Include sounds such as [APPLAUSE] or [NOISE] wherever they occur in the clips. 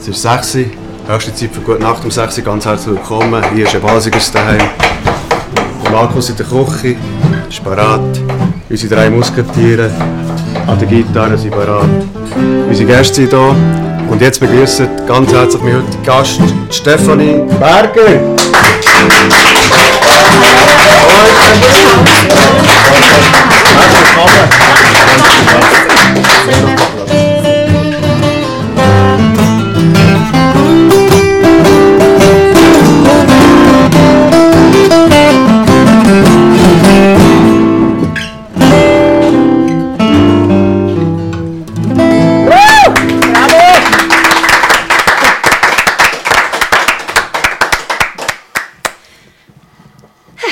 Es ist 6 Uhr, höchste Zeit für gute Nacht um 6 Uhr. Ganz herzlich willkommen. Hier ist ein Basigers daheim. Markus in der Küche, ist parat. Unsere drei Musketiere an der Gitarre sind parat. Unsere Gäste sind hier. Und jetzt begrüßen ganz herzlich mein heutigen Gast, Stefanie Berger.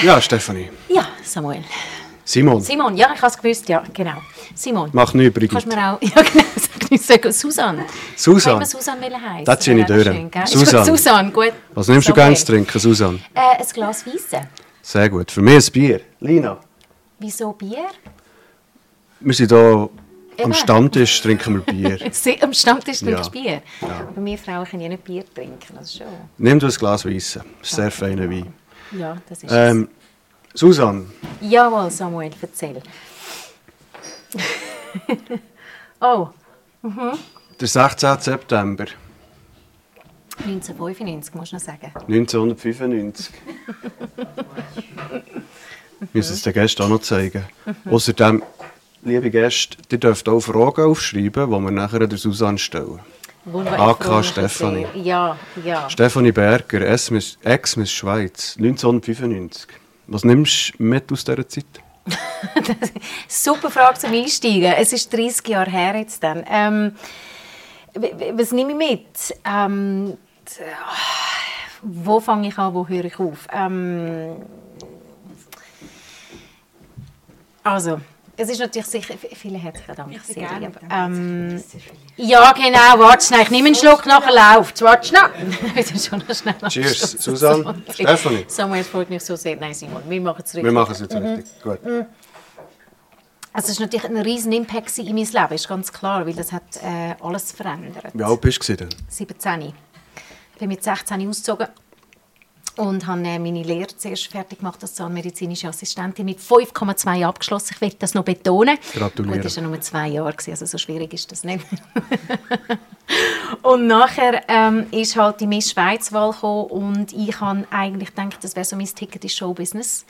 Ja, Stefanie. Ja, Samuel. Simon. Simon, ja, ich habe es gewusst, ja, genau. Simon. Mach nichts, Brigitte. Kannst du mir auch, [LAUGHS] ja genau, sag nicht sagen, Susanne. Susanne. Ich Susanne heißen. Das ziehe ich Wäre auch durch. schön, gell? Ist [LAUGHS] Susanne. gut. Was nimmst du Samuel. gerne zu trinken, Susanne? Äh, ein Glas Weisse. Sehr gut. Für mich ein Bier. Lina. Wieso Bier? Wir sind hier am. Stammtisch, trinken wir Bier. [LAUGHS] Am Stammtisch trinkst Ja. du Bier. Ja. Aber wir Frauen können ja nicht Bier trinken, das schon. Nimm du ein Glas Weisse. Sehr feiner Wein. Ja, das ist Ähm, Susanne, es. Jawohl, Samuel, erzähl. [LAUGHS] oh, der 16. September 1995, musst du noch sagen. 1995. Wir müssen es den Gästen auch noch zeigen. Außerdem, liebe Gäste, ihr dürft auch Fragen aufschreiben, die wir nachher der Susanne stellen. Wunderbar. AK mich Stefanie. Ja, ja. Stefanie Berger, Ex-Miss Ex-Miss Schweiz, 1995. Was nimmst du mit aus dieser Zeit? [LAUGHS] Super Frage zum Einsteigen. Es ist 30 Jahre her jetzt dann. Ähm, was nehme ich mit? Ähm, d- wo fange ich an, wo höre ich auf? Ähm, also, es ist natürlich sicher, viele herzlichen Dank. sehr lieb. Ähm, ja, genau, warte schnell, ich nehme einen Schluck, nachher läuft Warte schnell. [LAUGHS] Das ist schon noch schnell Cheers. Susanne. [LAUGHS] Okay. Stephanie. Samuel, es freut mich so sehr. Nein, Simon, wir machen es richtig. Wir machen es jetzt richtig. Gut. Also es war natürlich ein riesen Impact in meinem Leben, ist ganz klar, weil das hat äh, alles verändert. Wie alt bist du denn? 17. Ich bin mit 16 ausgezogen und habe meine Lehre zuerst fertig gemacht als zahnmedizinische Assistentin mit 5,2 abgeschlossen. Ich will das noch betonen. Gratuliere. Gut, das war ja nur zwei Jahre, also so schwierig ist das nicht. [LAUGHS] und nachher ähm, ist halt die Miss Schweiz-Wahl gekommen und ich habe eigentlich gedacht, das wäre so mein Ticket ins Showbusiness.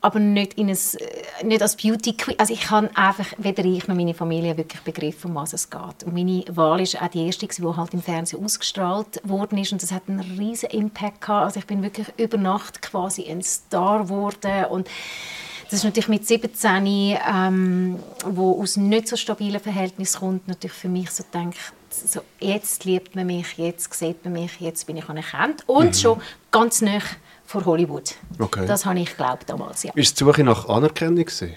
Aber nicht, in ein, äh, nicht als Beauty Queen. Also ich habe einfach, weder ich noch meine Familie wirklich begriffen, um was es geht. Und meine Wahl ist auch die erste, die halt im Fernsehen ausgestrahlt worden ist und das hat einen riesen Impact gehabt. Also ich bin wirklich über Nacht quasi ein Star geworden und das ist natürlich mit 17, ähm, wo aus nicht so stabilen Verhältnissen kommt, natürlich für mich so denkt, so, jetzt liebt man mich, jetzt sieht man mich, jetzt bin ich anerkannt und schon ganz nah vor Hollywood. Okay. Das habe ich geglaubt damals, ja. Ist die Suche nach Anerkennung? gewesen?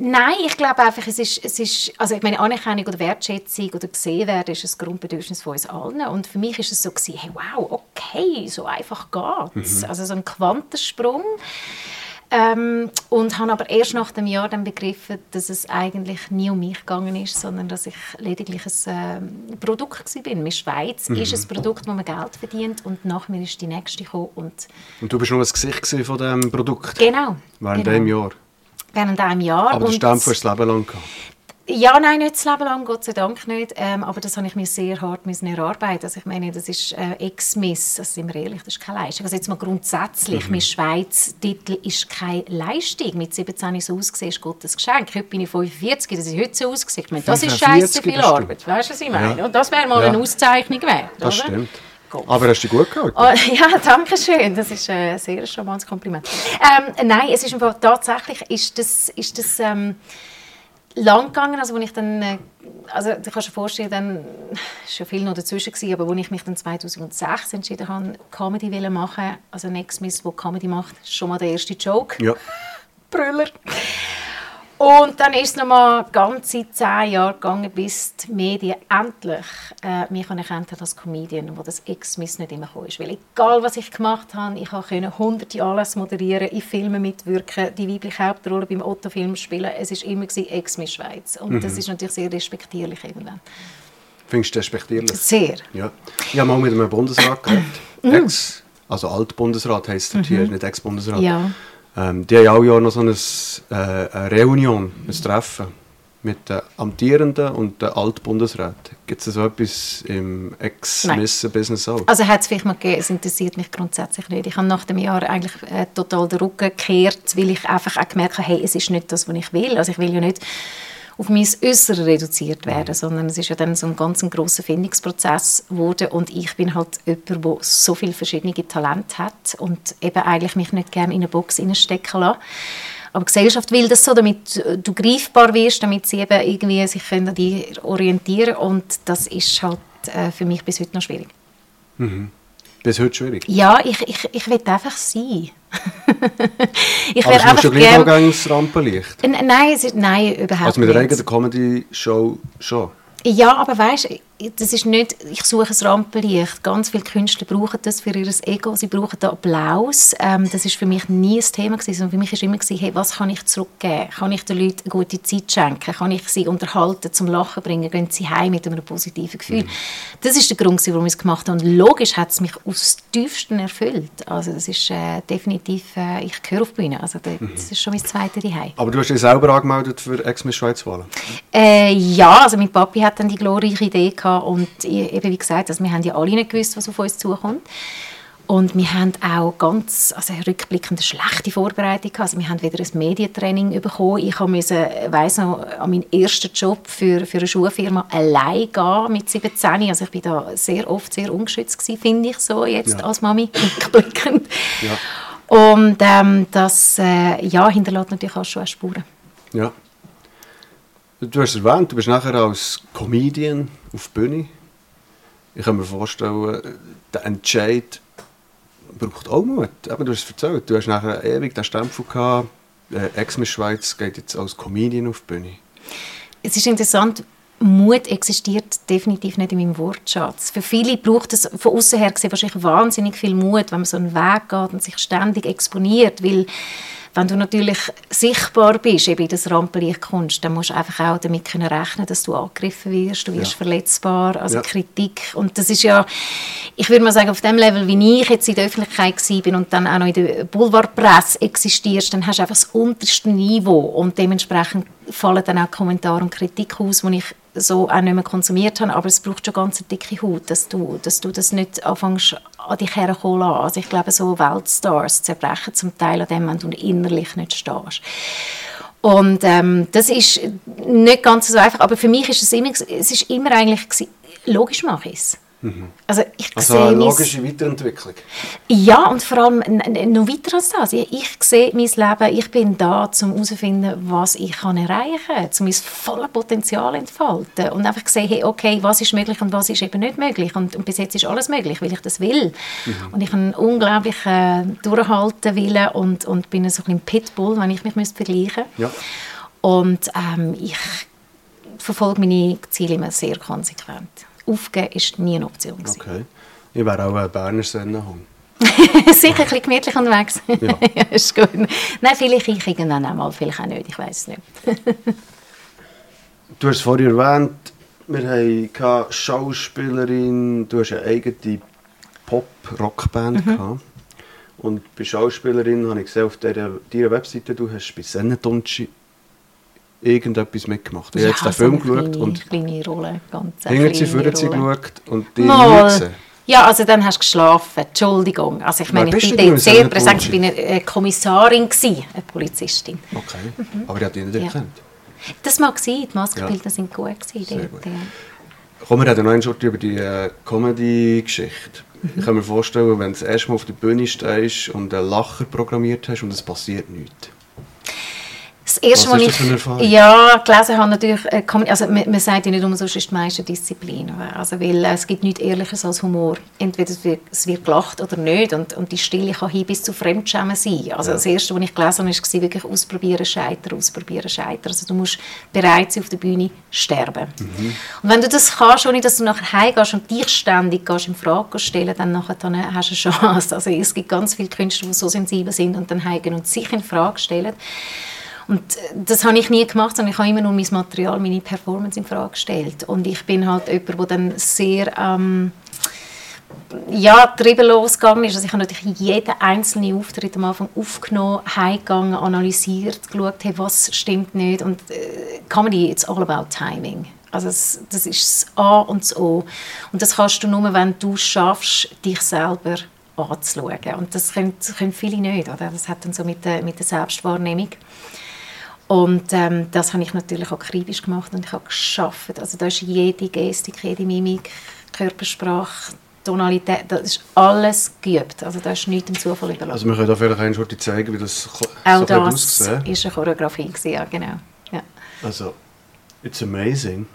Nein, ich glaube einfach, es ist, es ist, also ich meine, Anerkennung oder Wertschätzung oder gesehen werden ist ein Grundbedürfnis von uns allen. Und für mich ist es so gewesen, hey, wow, okay, so einfach geht's. Also so ein Quantensprung. Ähm, und habe aber erst nach dem Jahr dann begriffen, dass es eigentlich nie um mich gegangen ist, sondern dass ich lediglich ein ähm, Produkt war. bin. Miss Schweiz ist ein Produkt, wo man Geld verdient und nach mir ist die nächste gekommen und Und du bist nur das Gesicht von diesem Produkt genau. während genau. diesem Jahr. Während einem Jahr. Aber der Und- Stamm fürs Leben lang gehabt. Ja, nein, nicht das Leben lang, Gott sei Dank nicht. Ähm, aber das habe ich mir sehr hart müssen erarbeiten. Also ich meine, das ist äh, Ex-Miss, also sind wir ehrlich, das ist keine Leistung. Also jetzt mal grundsätzlich, Mhm. mein Schweiz-Titel ist keine Leistung. Mit 17 so ausgesehen, ist Gottes Geschenk. Heute bin ich 45, dass ich heute so ausgesehen. Ich meine, das ist 45 scheiße viel. Arbeit. Weißt du, was ich meine? Ja. Und das wäre mal Ja. eine Auszeichnung wert. Das oder? stimmt. Gut. Aber hast du gut gehalten? Oh, [LAUGHS] ja, danke schön. Das ist äh, ein sehr charmantes Kompliment. Ähm, nein, es ist einfach tatsächlich ist das, ist das ähm, lang gegangen, also wo ich dann, äh, also du kannst dir vorstellen, dann ja viel noch dazwischen gewesen, aber wo ich mich dann 2006 entschieden habe, Comedy zu machen, also ein Ex-Miss, wo Comedy macht, schon mal der erste Joke. Ja. Brüller. Und dann ist es noch mal ganze zehn Jahre gegangen, bis die Medien endlich äh, mich anerkannt haben als Comedian, wo das Ex-Miss nicht immer ist. Weil egal, was ich gemacht habe, ich konnte hunderte Anlässe moderieren, in Filmen mitwirken, die weibliche Hauptrolle beim Otto-Film spielen. Es war immer Ex-Miss Schweiz. Und das ist natürlich sehr respektierlich irgendwann. Findest du respektierlich? Sehr. Ja. Ich habe mal mit einem Bundesrat geredet. Ex, also Altbundesrat heisst es hier, nicht Ex-Bundesrat. Ja. Ähm, die haben alle Jahr noch so eine, äh, eine Reunion, ein Treffen mit den amtierenden und den Altbundesräten. Gibt es so etwas im Ex-Missen-Business auch? Also hat es vielleicht mal gegeben, es interessiert mich grundsätzlich nicht. Ich habe nach dem Jahr eigentlich äh, total den Rücken gekehrt, weil ich einfach auch gemerkt habe, hey, es ist nicht das, was ich will. Also ich will ja nicht auf mein Äußeres reduziert werden, sondern es ist ja dann so ein ganz ein grosser Findungsprozess geworden und ich bin halt jemand, der so viele verschiedene Talente hat und eben eigentlich mich nicht gerne in eine Box stecken lassen. Aber die Gesellschaft will das so, damit du greifbar wirst, damit sie eben irgendwie sich an dir orientieren können und das ist halt äh, für mich bis heute noch schwierig. Mhm. Bis heute schwierig? Ja, ich, ich, ich will einfach sein. [LAUGHS] ich Aber einfach du gleich gern... ins Rampenlicht? Nein, es ist, nein, überhaupt also mit der eigenen Comedy-Show schon? Ja, aber weißt das ist nicht, ich suche ein Rampenlicht. Ganz viele Künstler brauchen das für ihr Ego, sie brauchen den Applaus. Ähm, das ist für mich nie ein Thema gewesen, sondern für mich war immer gewesen, hey, was kann ich zurückgeben? Kann ich den Leuten eine gute Zeit schenken? Kann ich sie unterhalten, zum Lachen bringen? Gehen sie heim mit einem positiven Gefühl? Mhm. Das ist der Grund, warum ich es gemacht habe. Und logisch hat es mich aus tiefsten erfüllt. Also das ist äh, definitiv, äh, ich gehöre auf die Bühne. Also das mhm. ist schon mein zweites Zuhause. Aber du hast dich selber angemeldet für Ex-Miss Schweiz Wahlen? Äh, ja, also mein Papi hat dann die glorreiche Idee gehabt, und eben wie gesagt, also wir haben ja alle nicht gewusst, was auf uns zukommt. Und wir haben auch ganz, also rückblickend eine schlechte Vorbereitung gehabt. Also wir haben wieder ein Medientraining bekommen. Ich musste, weiss noch, an meinen ersten Job für, für eine Schuhfirma allein gehen mit 17. Also ich bin da sehr oft sehr ungeschützt gewesen, finde ich so, jetzt ja. als Mami, [LAUGHS] rückblickend. Ja. Und ähm, das äh, ja, hinterlässt natürlich auch schon Spuren. Ja. Du hast erwähnt, du bist nachher als Comedian auf der Bühne. Ich kann mir vorstellen, der Entscheid braucht auch Mut. Aber du hast es erzählt, du hast nachher ewig den Stempel gehabt, äh, Ex-Miss Schweiz geht jetzt als Comedian auf die Bühne. Es ist interessant, Mut existiert definitiv nicht in meinem Wortschatz. Für viele braucht es von außen her gesehen wahrscheinlich wahnsinnig viel Mut, wenn man so einen Weg geht und sich ständig exponiert, weil wenn du natürlich sichtbar bist, eben in das Rampenlicht kommst, dann musst du einfach auch damit können rechnen, dass du angegriffen wirst, du wirst ja. verletzbar, also ja. Kritik. Und das ist ja, ich würde mal sagen, auf dem Level, wie ich jetzt in der Öffentlichkeit bin und dann auch noch in der Boulevardpresse existierst, dann hast du einfach das unterste Niveau und dementsprechend fallen dann auch Kommentare und Kritik aus, die ich so auch nicht mehr konsumiert habe, aber es braucht schon ganz eine dicke Haut, dass du, dass du das nicht anfängst an dich herkommen lassen. Also ich glaube, so Weltstars zerbrechen zum Teil an dem, wenn du innerlich nicht stehst. Und ähm, das ist nicht ganz so einfach, aber für mich ist es immer, es ist immer eigentlich, logisch mache ich es. Mhm. Also, ich also eine logische Weiterentwicklung. Ja, und vor allem noch weiter als das. Ich, ich sehe mein Leben, ich bin da, um herauszufinden, was ich kann erreichen kann, um mein volles Potenzial entfalten und einfach sehen, hey, okay, was ist möglich und was ist eben nicht möglich. Und, und bis jetzt ist alles möglich, weil ich das will. Mhm. Und ich habe einen unglaublichen äh, Durchhalten Willen und, und bin so ein Pitbull, wenn ich mich vergleichen müsste. Ja. Und ähm, ich verfolge meine Ziele immer sehr konsequent aufgeben ist nie eine Option. Okay. Ich wäre auch ein Berner Sennenhund. [LAUGHS] Sicher ein bisschen gemütlich unterwegs. Ja. [LAUGHS] ja, ist gut. Nein, vielleicht ich irgendwann einmal, vielleicht auch nicht, ich weiß es nicht. [LAUGHS] du hast vorhin erwähnt, wir hatten Schauspielerin, du hast eine eigene Pop-Rockband mhm. Und bei Schauspielerin habe ich gesehen auf deiner Webseite, du hast bei Sennentunci irgendetwas mitgemacht. Ich ja, habe jetzt den so Film geschaut kleine, und kleine Rolle, ganz Hinten sie, vorne sie geschaut und die Mal. Ja, also dann hast du geschlafen. Entschuldigung. Also ich meine, ich bin dort sehr präsent. Ich war eine Kommissarin, gewesen, eine Polizistin. Okay, mhm. aber ich habe dich nicht ja. Das mag sein, die Maskenbilder ja. sind gut. Gewesen, dort, gut. Ja. Kommen wir noch einen Schritt über die äh, Comedy-Geschichte. Mhm. Ich kann mir vorstellen, wenn du das erste Mal auf der Bühne stehst und einen Lacher programmiert hast und es passiert nichts. Das erste, was, was ich ja, gelesen habe, natürlich, äh, also man, man sagt ja nicht umsonst, ist die meiste Disziplin. Also, weil äh, es gibt nichts Ehrliches als Humor. Entweder es wird, es wird gelacht oder nicht. Und, und die Stille kann hin bis zu Fremdschämen sein. Also ja. das erste, was ich gelesen habe, war wirklich ausprobieren, scheitern, ausprobieren, scheitern. Also du musst bereit sein, auf der Bühne sterben. Mhm. Und wenn du das kannst, ohne dass du nachher heimgehst und dich ständig gehst in Frage stellen, dann, nachher, dann hast du eine Chance. Also es gibt ganz viele Künstler, die so sensibel sind und dann heimgehen und sich in Frage stellen. Und das habe ich nie gemacht, sondern ich habe immer nur mein Material, meine Performance in Frage gestellt. Und ich bin halt jemand, der dann sehr ähm, ja, trieben losgegangen ist. Also ich habe natürlich jeden einzelnen Auftritt am Anfang aufgenommen, heimgegangen, analysiert, geschaut, hey, was stimmt nicht. Und äh, Comedy, it's all about timing. Also es, das ist das A und das O. Und das kannst du nur, wenn du schaffst, dich selber anzuschauen. Und das können, können viele nicht. Oder? Das hat dann so mit der, mit der Selbstwahrnehmung. Und ähm, das habe ich natürlich auch kritisch gemacht und ich habe geschafft. Also da ist jede Gestik, jede Mimik, Körpersprache, Tonalität, das ist alles geübt. Also da ist nichts im Zufall überlassen. Also wir können da vielleicht eine Schurte zeigen, wie das so Auch das war eine Choreografie, gewesen, ja genau. Ja. Also, it's amazing.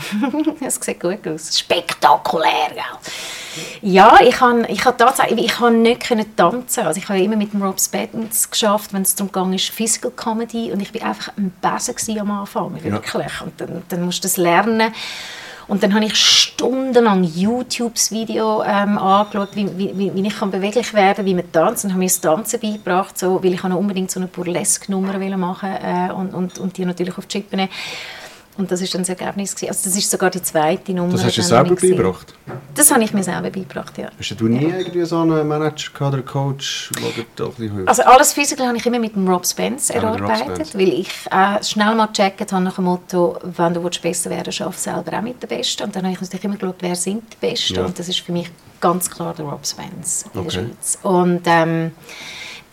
[LAUGHS] es sieht gut aus. Spektakulär, gell? Ja, ich kann, ich kann tatsächlich, ich kann nicht können tanzen. Also ich habe immer mit dem Rob Spence geschafft, wenn es darum ging, ist Physical Comedy und ich war einfach ein Besen am Anfang, wirklich. Ja. Und dann, dann musst du das lernen. Und dann habe ich stundenlang YouTube-Video ähm, angeschaut, wie, wie, wie ich kann beweglich werden kann, wie man tanzt. Und habe mir das Tanzen beigebracht, so, weil ich unbedingt so eine Burlesque-Nummer machen äh, und, und, und die natürlich auf die Chippen nehmen. Und das ist dann das Ergebnis. Gewesen. Also das ist sogar die zweite Nummer. Das hast du selber beigebracht? Das habe ich mir selber beigebracht, ja. Hast du nie ja. irgendwie so einen Manager oder Coach, der ein Also alles Physical habe ich immer mit dem Rob Spence erarbeitet, Rob Spence. weil ich äh, schnell mal gecheckt habe nach dem Motto, wenn du besser werden willst, schaff selber auch mit den Besten. Und dann habe ich natürlich immer geschaut, wer sind die Besten. Ja. Und das ist für mich ganz klar der Rob Spence in okay. der Schweiz. Und ähm,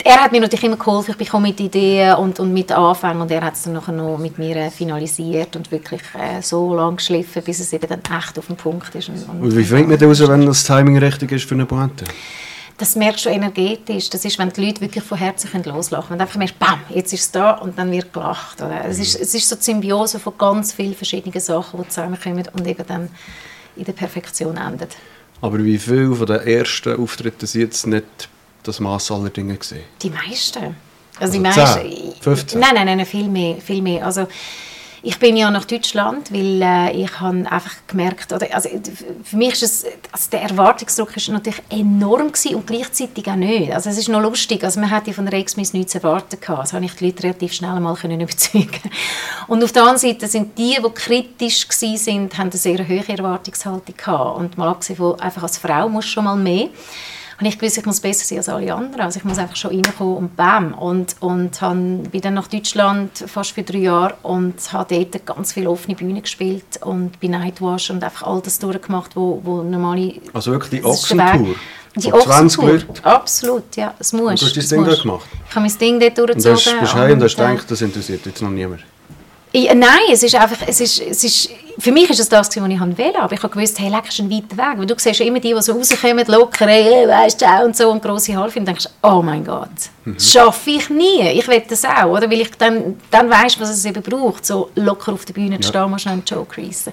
er hat mir natürlich immer geholfen, ich bekomme mit Ideen und, und mit Anfängen und er hat es dann nachher noch mit mir äh, finalisiert und wirklich äh, so lange geschliffen, bis es eben dann echt auf den Punkt ist. Und, und, und wie findet man das wenn das Timing richtig ist für eine Pointe? Das merkst du energetisch. Das ist, wenn die Leute wirklich von Herzen loslachen können. Wenn du einfach merkst, bam, jetzt ist es da und dann wird gelacht. Oder? Es, ist, es ist so eine Symbiose von ganz vielen verschiedenen Sachen, die zusammenkommen und eben dann in der Perfektion endet. Aber wie viele von den ersten Auftritten sind jetzt nicht das Maß aller Dinge gesehen? Die meisten. Also, also die meisten. 15? Nein, nein, nein, viel mehr, viel mehr. Also ich bin ja nach Deutschland, weil äh, ich habe einfach gemerkt, oder, also für mich ist es, also der Erwartungsdruck ist natürlich enorm gewesen und gleichzeitig auch nicht. Also es ist noch lustig, also man hätte von der Exmis nichts erwartet gehabt. Das habe ich die Leute relativ schnell mal können [LAUGHS] überzeugen. Und auf der anderen Seite sind die, die kritisch gewesen sind, haben eine sehr hohe Erwartungshaltung gehabt. Und mal abgesehen von, einfach als Frau muss schon mal mehr habe ich gewusst, ich muss besser sein als alle anderen. Also ich muss einfach schon reinkommen und bam. Und, und habe, bin dann nach Deutschland fast für drei Jahre und habe dort ganz viele offene Bühnen gespielt und bei Nightwash und einfach all das durchgemacht, wo, wo normale... Also wirklich die Ochsentour? Die Ochsentour, absolut, ja, es muss. Und du hast dein Ding dort gemacht? Ich habe mein Ding dort durchgezogen. Und du bist heim und hast gedacht, das interessiert jetzt noch niemand? Ich, nein, es ist einfach, es ist, es ist, für mich ist es das, was ich wollte, aber ich habe gewusst, hey, leck, ist ein weiter Weg, weil du siehst ja immer die, die so rauskommen, locker, hey, weißt du, und so, und grosse Haare, und denkst, oh mein Gott, mhm. das schaffe ich nie, ich will das auch, oder, weil ich dann, dann weiss, was es eben braucht, so locker auf der Bühne zu stehen, mal schnell einen Joke reissen.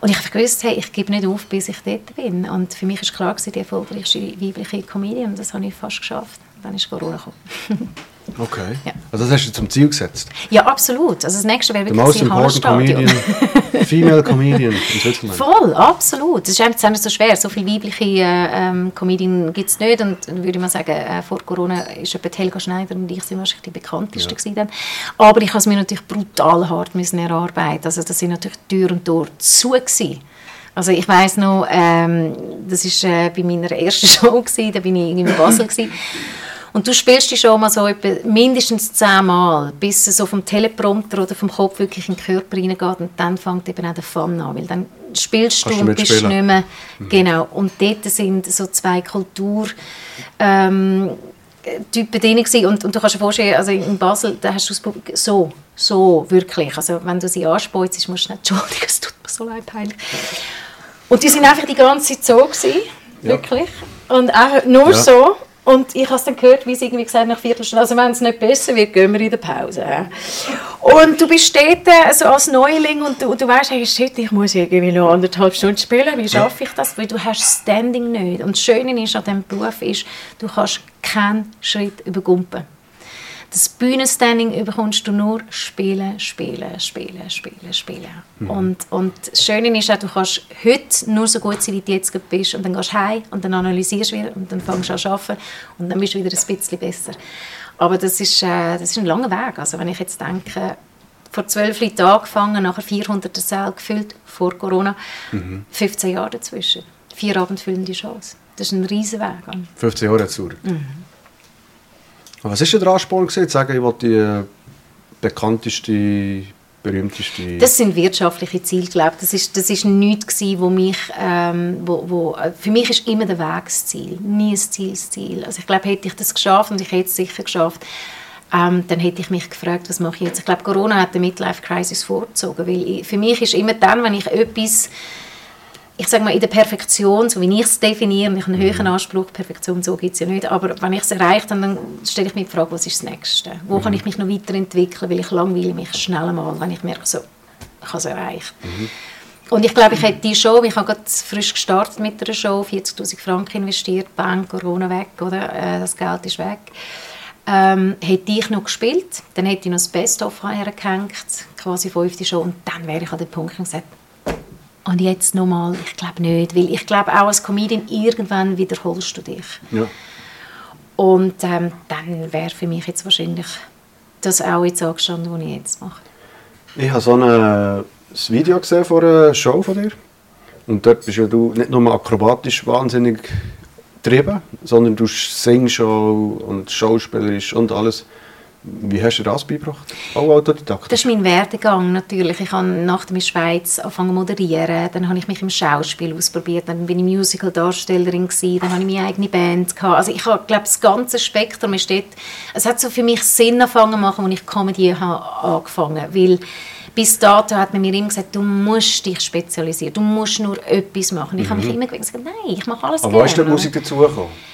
Und ich habe gewusst, hey, ich gebe nicht auf, bis ich dort bin. Und für mich war klar, die erfolgreichste weibliche Comedian, das habe ich fast geschafft. Dann ist Corona gekommen. [LAUGHS] Okay. Ja. Also das hast du zum Ziel gesetzt? Ja, absolut. Also das nächste wäre wirklich das Hallenstadion. [LAUGHS] Female Comedian in Switzerland. Voll, absolut. Das ist einfach nicht so schwer. So viele weibliche äh, ähm, Comedian gibt es nicht. Und würde ich mal sagen, äh, vor Corona ist etwa Helga Schneider und ich sind wahrscheinlich die bekanntesten ja. Aber ich habe es mir natürlich brutal hart müssen erarbeiten. Also das sind natürlich Tür und Tor zu gewesen. Also ich weiß noch, ähm, das war äh, bei meiner ersten [LAUGHS] Show gewesen, da bin ich in Basel gewesen. Und du spielst die schon mal so etwa mindestens zehnmal, bis es so vom Teleprompter oder vom Kopf wirklich in den Körper reingeht und dann fängt eben auch der Fun an, weil dann spielst du, du und bist nicht mehr... Mhm. Genau, und dort sind so zwei Kultur... Ähm, Typen drin gewesen. Und, und du kannst dir vorstellen, also in Basel, da hast du das Publikum so, so wirklich. Also wenn du sie anspeuzest, musst du nicht, Entschuldigung, es tut mir so leid, peinlich. Und die sind einfach die ganze Zeit so gewesen, wirklich. Ja. Und einfach nur ja. so. Und ich habe dann gehört, wie sie irgendwie gesagt nach Viertelstunde, also wenn es nicht besser wird, gehen wir in die Pause. Und du bist dort also als Neuling und du, du weißt, hey, shit, ich muss irgendwie noch anderthalb Stunden spielen, wie schaffe ich das? Weil du hast Standing nicht. Und das Schöne ist an diesem Beruf ist, du kannst keinen Schritt übergumpen. Das Bühnenstanding bekommst du nur spielen, spielen, spielen, spielen, spielen. Mhm. Und, und das Schöne ist auch, du kannst heute nur so gut sein, wie du jetzt bist. Und dann gehst du heim und dann analysierst du wieder und dann fängst du an zu arbeiten und dann bist du wieder ein bisschen besser. Aber das ist, äh, das ist ein langer Weg. Also wenn ich jetzt denke, vor zwölf Leuten angefangen, nachher 400 Säle gefüllt, vor Corona, mhm. 15 Jahre dazwischen. Vier abendfüllende Shows. Das ist ein riesen Weg. 15 Jahre zurück. Mhm. Was war der Ansporn? Zu sagen, ich will die äh, bekannteste berühmteste? Das sind wirtschaftliche Ziele, glaube ich. Das ist, das ist nichts gewesen, wo mich, ähm, wo, wo, äh, für mich ist immer der Weg das Ziel, nie ein Ziel das Ziel. Also ich glaube, hätte ich das geschafft und ich hätte es sicher geschafft, ähm, dann hätte ich mich gefragt, was mache ich jetzt? Ich glaube, Corona hat die Midlife Crisis vorgezogen, weil ich, für mich ist immer dann, wenn ich etwas ich sage mal, in der Perfektion, so wie ich es definiere, ich einen höheren mhm. Anspruch, Perfektion so gibt es ja nicht, aber wenn ich es erreiche, dann, dann stelle ich mir die Frage, was ist das Nächste? Wo mhm. kann ich mich noch weiterentwickeln, weil ich langweile mich schnell mal, wenn ich merke, so, ich habe es erreicht. Mhm. Und ich glaube, ich hätte die Show, ich habe gerade frisch gestartet mit einer Show, 40'000 Franken investiert, Bank, Corona weg, oder? Äh, das Geld ist weg. Ähm, hätte ich noch gespielt, dann hätte ich noch das Best-of hergehängt, quasi fünfte Show, und dann wäre ich an dem Punkt gesagt, und jetzt nochmal, ich glaube nicht, weil ich glaube auch als Comedian irgendwann wiederholst du dich. Ja. Und ähm, dann wäre für mich jetzt wahrscheinlich das auch jetzt angestanden, was ich jetzt mache. Ich habe so ein, ein Video gesehen von einer Show von dir. Und dort bist ja du nicht nur akrobatisch wahnsinnig getrieben, sondern du singst auch und schauspielerisch und alles. Wie hast du das beigebracht? Auch Autodidakt? Das ist mein Werdegang natürlich. Ich habe nach der Schweiz angefangen zu moderieren. Dann habe ich mich im Schauspiel ausprobiert. Dann bin ich Musical-Darstellerin Dann habe ich meine eigene Band gehabt. Also ich habe, glaube das ganze Spektrum ist dort. Es hat so für mich Sinn angefangen zu machen, als ich Comedy habe angefangen habe. bis dato hat man mir immer gesagt, du musst dich spezialisieren, du musst nur etwas machen. Ich mhm. habe mich mhm. immer gesagt, nein, ich mache alles Aber gerne. Aber wo ist die Musik dazugekommen?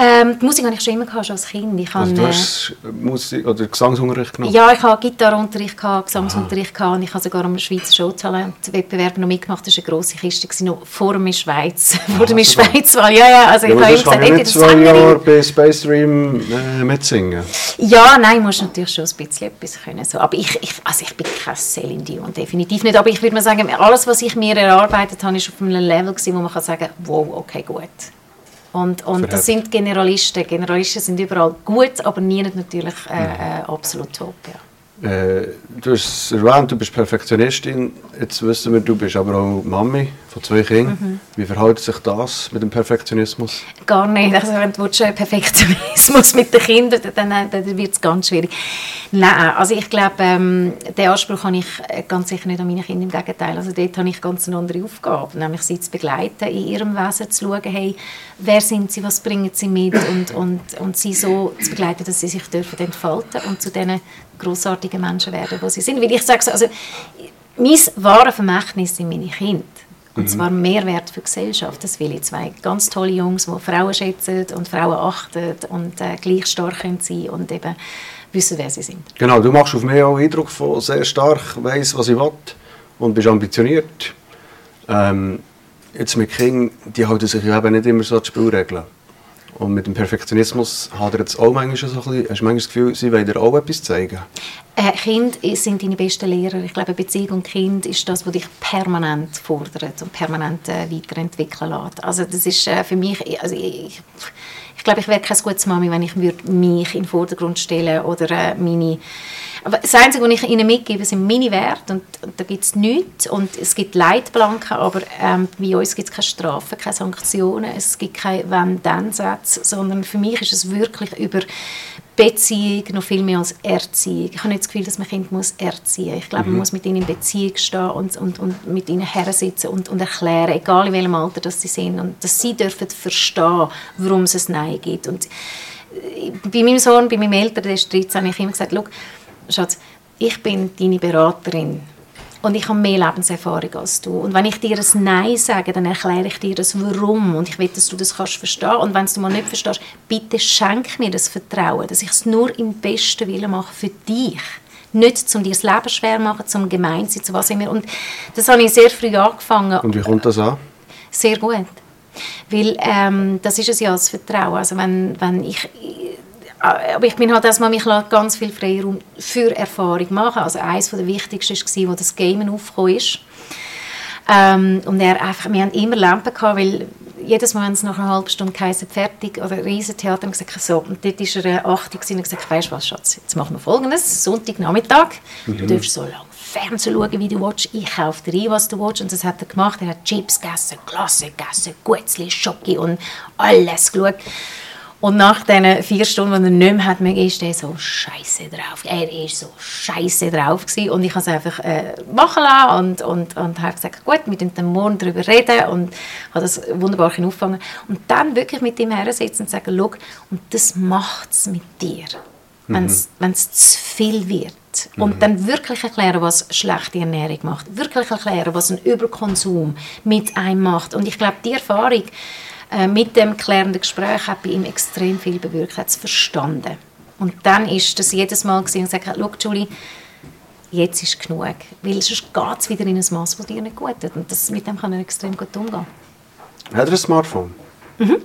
Ähm, die Musik habe ich schon immer gehabt, als Kind. Ich also du hast Musik oder Gesangsunterricht genommen? Ja, ich habe Gitarrenunterricht, gehabt, Gesangsunterricht gehabt, und ich habe sogar am Schweizer Showtalent-Wettbewerb noch mitgemacht. Das war eine grosse Kiste, noch vor der Schweiz. [LAUGHS] vor der Schweiz war, ja, ja. Also ja, ich habe immer gesagt, nicht zwei Jahre bei Space Dream äh, mitsingen? Ja, nein, musst natürlich schon ein bisschen etwas können. So. Aber ich, ich, also ich bin kein Celine Dion, definitiv nicht. Aber ich würde mal sagen, alles, was ich mir erarbeitet habe, war auf einem Level, gewesen, wo man kann sagen kann, wow, okay, gut und, und das sind Generalisten. Generalisten sind überall gut, aber nie natürlich äh, äh, absolut top. Ja. Äh, du hast erwähnt, du bist Perfektionistin. Jetzt wissen wir, du bist aber auch Mami von zwei Kindern. Mhm. Wie verhält sich das mit dem Perfektionismus? Gar nicht. Also, wenn du Perfektionismus [LAUGHS] mit den Kindern dann, dann wird es ganz schwierig. Nein, also ich glaube, ähm, den Anspruch habe ich äh, ganz sicher nicht an meine Kinder. Im Gegenteil. Also dort habe ich ganz eine andere Aufgabe, nämlich sie zu begleiten, in ihrem Wesen zu schauen, hey, wer sind sie, was bringen sie mit und, und, und sie so zu begleiten, dass sie sich dürfen entfalten und zu diesen großartigen Menschen werden, wo sie sind. Weil ich sage so, also, mein wahres Vermächtnis sind meine Kinder. Und mhm. zwar Mehrwert für die Gesellschaft. Das will ich zwei ganz tolle Jungs, die Frauen schätzen und Frauen achten und äh, gleich stark sein können und eben wissen, wer sie sind. Genau, du machst auf mich auch Eindruck von sehr stark, weiss, was ich will und bist ambitioniert. Ähm, jetzt mit Kindern, die halten sich eben nicht immer so an die Spielregeln. Und mit dem Perfektionismus hat er jetzt auch manchmal so ein bisschen, hast du manchmal das Gefühl, sie wollen dir auch etwas zeigen? Äh, Kinder sind deine besten Lehrer. Ich glaube, Beziehung und Kind ist das, was dich permanent fordert und permanent äh, weiterentwickeln lässt. Also das ist äh, für mich, also ich, ich glaube, ich wäre kein gutes Mami, wenn ich mich in den Vordergrund stellen oder äh, meine aber das Einzige, was ich ihnen mitgebe, sind meine Werte und, und da gibt es nichts und es gibt Leitplanken, aber ähm, bei uns gibt es keine Strafen, keine Sanktionen, es gibt keine Wenn-Dann-Sätze, sondern für mich ist es wirklich über Beziehung noch viel mehr als Erziehung. Ich habe nicht das Gefühl, dass man Kind muss erziehen muss. Ich glaube, mhm. man muss mit ihnen in Beziehung stehen und, und, und mit ihnen hersitzen und, und erklären, egal in welchem Alter das sie sind, und dass sie dürfen verstehen, warum es ein Nein gibt. Und äh, bei meinem Sohn, bei meinem Eltern, der ist 13, habe ich immer gesagt, Schatz, ich bin deine Beraterin und ich habe mehr Lebenserfahrung als du. Und wenn ich dir ein Nein sage, dann erkläre ich dir das Warum und ich will, dass du das kannst verstehen. Und wenn du mal nicht verstehst, bitte schenk mir das Vertrauen, dass ich es nur im besten Willen mache für dich. Nicht, um dir das Leben schwer zu machen, zum gemein zu sein, zu was immer. Und das habe ich sehr früh angefangen. Und wie kommt das an? Sehr gut. Weil ähm, das ist es ja das Vertrauen. Also wenn, wenn ich aber ich bin halt erstmal, mich ganz viel Freiraum für Erfahrung machen. Also eines der wichtigsten war, wo das Gamen aufgekommen ist. Ähm, und er einfach, wir haben immer Lampen gehabt, weil jedes Mal, wenn es nach einer halben Stunde geheißen, fertig oder Riesentheater, und gesagt, so, und dort war er 80 und gesagt, weißt du was, Schatz, jetzt machen wir folgendes, Sonntagnachmittag, mhm. du darfst so lange Fernsehen schauen, wie du willst, ich kaufe dir ein, was du willst, und das hat er gemacht, er hat Chips gegessen, Glasse gegessen, Gutzli, Schoki und alles geschaut. Und nach diesen vier Stunden, die er nicht mehr hat, ist er so scheiße drauf. Er ist so scheiße drauf gewesen. Und ich habe es einfach äh, machen lassen und, und, und habe gesagt, gut, wir reden morgen darüber reden und habe das wunderbar aufgefangen. Und dann wirklich mit ihm hersetzen und sagen, schau, und das macht es mit dir, wenn es mhm. zu viel wird. Und mhm. dann wirklich erklären, was schlechte Ernährung macht. Wirklich erklären, was ein Überkonsum mit einem macht. Und ich glaube, die Erfahrung, mit dem klärenden Gespräch hat bei ihm extrem viel bewirkt, hat es verstanden. Und dann ist das jedes Mal gesehen und gesagt, schau Julie, jetzt ist genug, weil sonst geht es wieder in ein Maß, das dir nicht gut tut. Und das, mit dem kann er extrem gut umgehen. Hat er ein Smartphone? Mhm.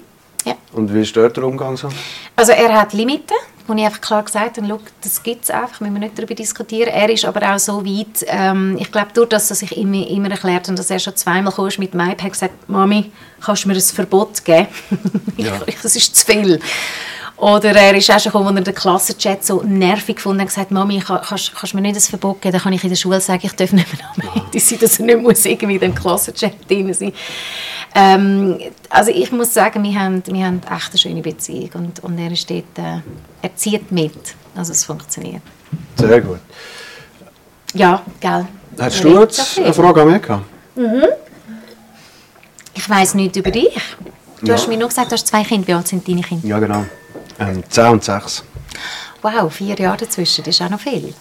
Ja. Und wie ist dort der Umgang so? Also er hat Limiten wo ich einfach klar gesagt habe, das gibt es einfach, müssen wir nicht darüber diskutieren. Er ist aber auch so weit, ähm, ich glaube, durch das, dass ich immer, immer erklärt habe, dass er schon zweimal kam mit dem iPad gesagt Mami, kannst du mir ein Verbot geben? [LAUGHS] Ja. das ist zu viel. Oder er ist auch schon gekommen, als er den Klassenchat so nervig gefunden hat, gesagt, Mami, kannst, kannst du mir nicht ein Verbot geben? Dann kann ich in der Schule sagen, ich darf nicht mehr am Handy sein, dass er nicht muss irgendwie in dem Klassenchat drin sein ähm, Also ich muss sagen, wir haben, wir haben echt eine schöne Beziehung und, und er ist dort, äh, er zieht mit, also es funktioniert. Sehr gut. Ja, gell. Hast du jetzt eine Frage an mich gehabt? Mhm. Ich weiss nichts über dich. Du ja. hast mir nur gesagt, du hast zwei Kinder. Wie alt sind deine Kinder? Ja, genau. Ähm, 10 und 6. Wow, vier Jahre dazwischen, das ist auch noch viel.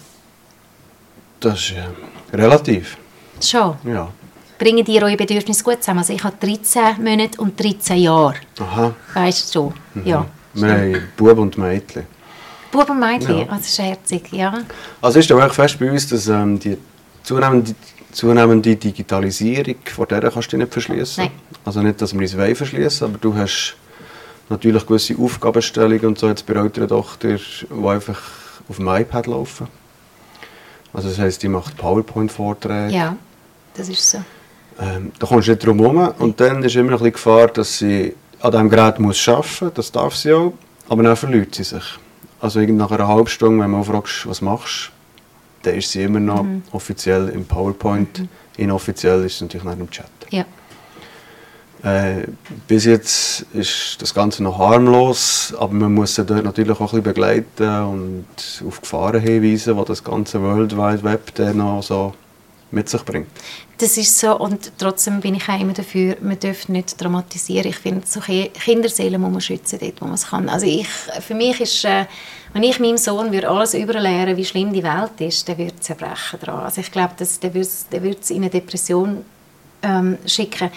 Das ist äh, relativ. Schon? Ja. Bringen die eure Bedürfnisse gut zusammen? Also ich habe 13 Monate und 13 Jahre. Aha. Weißt du schon? Mhm. Ja. Wir haben Bub und Mädchen. Bub und Mädchen, ja. oh, das ist herzig, ja. Also ist wirklich fest bei uns, dass ähm, die zunehmende, zunehmende Digitalisierung, vor der kannst du dich nicht verschließen. Also nicht, dass wir uns verschließen, aber du hast natürlich gewisse Aufgabenstellungen und so jetzt bei älteren Tochter, die einfach auf dem iPad laufen. Also das heisst, die macht PowerPoint-Vorträge. Ja, das ist so. Ähm, da kommst du nicht drum herum. Und dann ist immer noch ein bisschen Gefahr, dass sie an diesem Gerät muss arbeiten muss. Das darf sie auch. Aber dann verliert sie sich. Also nach einer halben Stunde, wenn man fragst, was machst du, dann ist sie immer noch mhm. offiziell im PowerPoint. Mhm. Inoffiziell ist sie natürlich noch im Chat. Ja. Äh, bis jetzt ist das Ganze noch harmlos, aber man muss sie dort natürlich auch ein bisschen begleiten und auf Gefahren hinweisen, die das ganze World Wide Web dann noch so mit sich bringt. Das ist so und trotzdem bin ich auch immer dafür, man darf nicht dramatisieren. Ich finde, so Kinderseelen muss man schützen, dort wo man es kann. Also ich, für mich ist, äh, wenn ich meinem Sohn würde alles überlehren, wie schlimm die Welt ist, der würde zerbrechen daran. Also ich glaube, der würde es in eine Depression ähm, schicken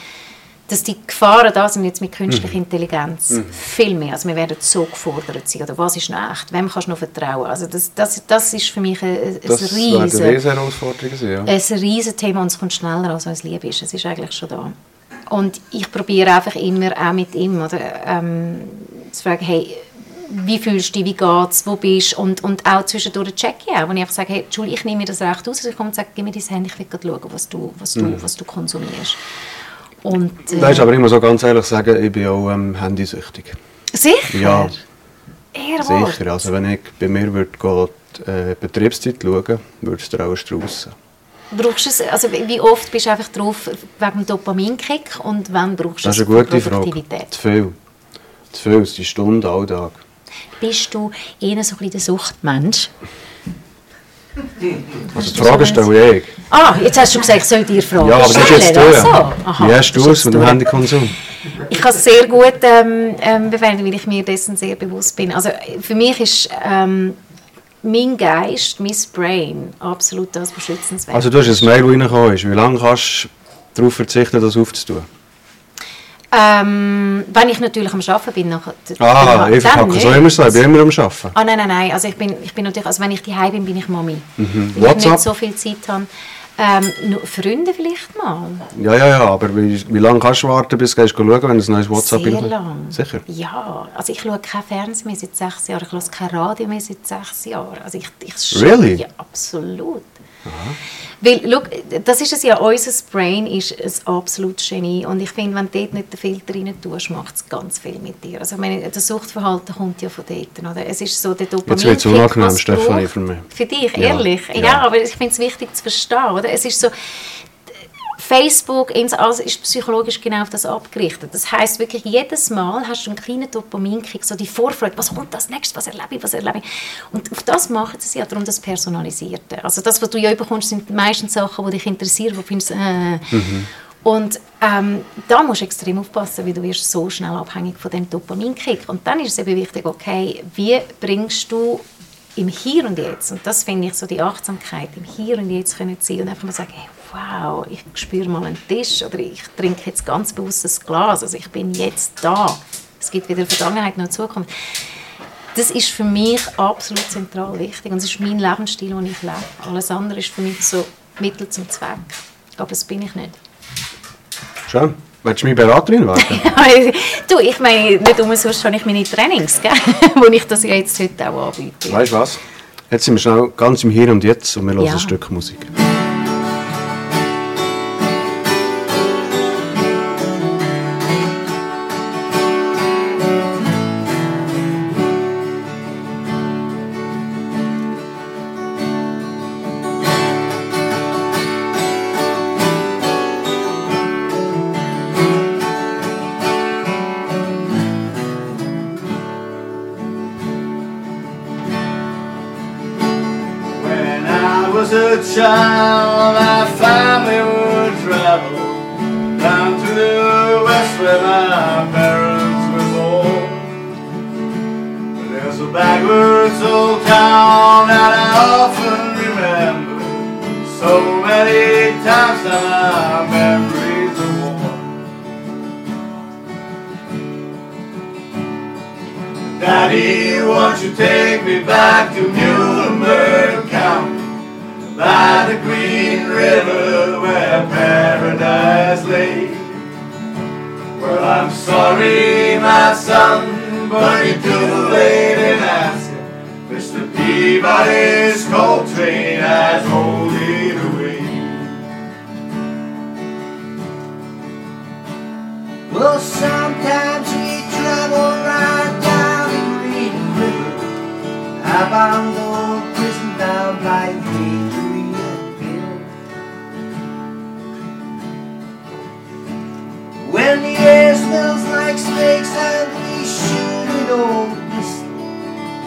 dass die Gefahren da sind jetzt mit künstlicher mhm. Intelligenz mhm. viel mehr. Also wir werden so gefordert sein. Oder was ist noch echt? Wem kannst du noch vertrauen? Also das, das, das ist für mich ein, ein das riesen, eine Herausforderung sein, ja. ein riesen Thema und es kommt schneller als es lieb ist. Es ist eigentlich schon da. Und ich probiere einfach immer auch mit ihm oder, ähm, zu fragen, hey, wie fühlst du dich, wie geht's, wo bist du und, und auch zwischendurch checke ich auch, wenn ich einfach sage, hey, Julie, ich nehme mir das recht aus, also ich komme und sage, gib mir dein Handy, ich will schauen, was du, was du, mhm. was du konsumierst. Und, äh, Weißt, aber ich muss auch ganz ehrlich sagen, ich bin auch ähm, handysüchtig. Sicher? Ja. Ehrlich? Sicher. Also wenn ich bei mir würde die äh, Betriebszeit schauen, würde es dir auch draussen. Brauchst es, also wie oft bist du einfach drauf wegen dem Dopaminkick und wann brauchst du es Das ist eine gute Frage. Zu viel. Zu viel, die Stunde, alltag. Bist du eher so ein bisschen der Suchtmensch? Also die Frage stelle ich. Ah, jetzt hast du gesagt, ich soll dir fragen. Ja, aber das ist jetzt du. Wie hast du es mit dem Handykonsum? Ich kann es sehr gut ähm, ähm, bewerten, weil ich mir dessen sehr bewusst bin. Also für mich ist ähm, mein Geist, mein Brain absolut das beschützenswert. Also du hast ein Mail, das reingekommen ist. Wie lange kannst du darauf verzichten, das aufzutun? Ähm, wenn ich natürlich am Arbeiten bin, nachher, Ah, ich verpacke so immer so, ich bin immer am Arbeiten. Ah, nein, nein, nein, also ich bin, ich bin natürlich, also wenn ich daheim bin, bin ich Mami. Mhm. WhatsApp? ich nicht so viel Zeit habe. Ähm, Freunde vielleicht mal. Ja, ja, ja, aber wie, wie lange kannst du warten, bis du schauen, wenn ein neues WhatsApp Sehr lang. Sicher? Ja, also ich schaue kein Fernsehen mehr seit sechs Jahren, ich höre kein Radio mehr seit sechs Jahren. Also ich, ich really? Ja, absolut. Weil, schau, das ist es ja, unser Brain ist ein absolutes Genie und ich finde, wenn du dort nicht den Filter rein tust, macht es ganz viel mit dir. Also ich meine, das Suchtverhalten kommt ja von dort, oder? Es ist so der Dopamin Jetzt wird es unangenehm, Stefanie, für mich. Für dich, ehrlich? Ja, ja aber ich finde es wichtig zu verstehen, oder? Es ist so, Facebook, alles ist psychologisch genau auf das abgerichtet. Das heißt wirklich, jedes Mal hast du einen kleinen Dopaminkick, so die Vorfreude, was kommt das nächste, was erlebe ich, was erlebe ich. Und auf das machen sie ja darum das Personalisierte. Also das, was du ja bekommst, sind meistens Sachen, die dich interessieren, wo du findest, äh. Mhm. Und ähm, da musst du extrem aufpassen, weil du wirst so schnell abhängig von dem Dopaminkick. Und dann ist es eben wichtig, okay, wie bringst du im Hier und Jetzt, und das finde ich so die Achtsamkeit, im Hier und Jetzt können sein und einfach mal sagen, hey, wow, ich spüre mal einen Tisch oder ich trinke jetzt ganz bewusst ein Glas, also ich bin jetzt da. Es gibt weder Vergangenheit noch Zukunft. Das ist für mich absolut zentral wichtig und es ist mein Lebensstil, den ich lebe. Alles andere ist für mich so Mittel zum Zweck. Aber das bin ich nicht. Schön. Willst du meine Beraterin werden? [LAUGHS] du, ich meine, nicht umsonst habe ich meine Trainings, gell? [LAUGHS] wo ich das ja jetzt heute auch anbiete. Weißt du was? Jetzt sind wir schnell ganz im Hier und Jetzt und wir hören ja. ein Stück Musik. Child, my family would travel down to the west where my parents were born. There's a backwards old town that I often remember. So many times that my memories are worn. Daddy, won't you take me back to Muhlenberg County? By the green river where paradise lay. Well, I'm sorry, my son, but you're too late in asking. Mr. Peabody's coal train has rolled away. Well, sometimes we travel right down the green river. I When the air smells like snakes and we shoot it all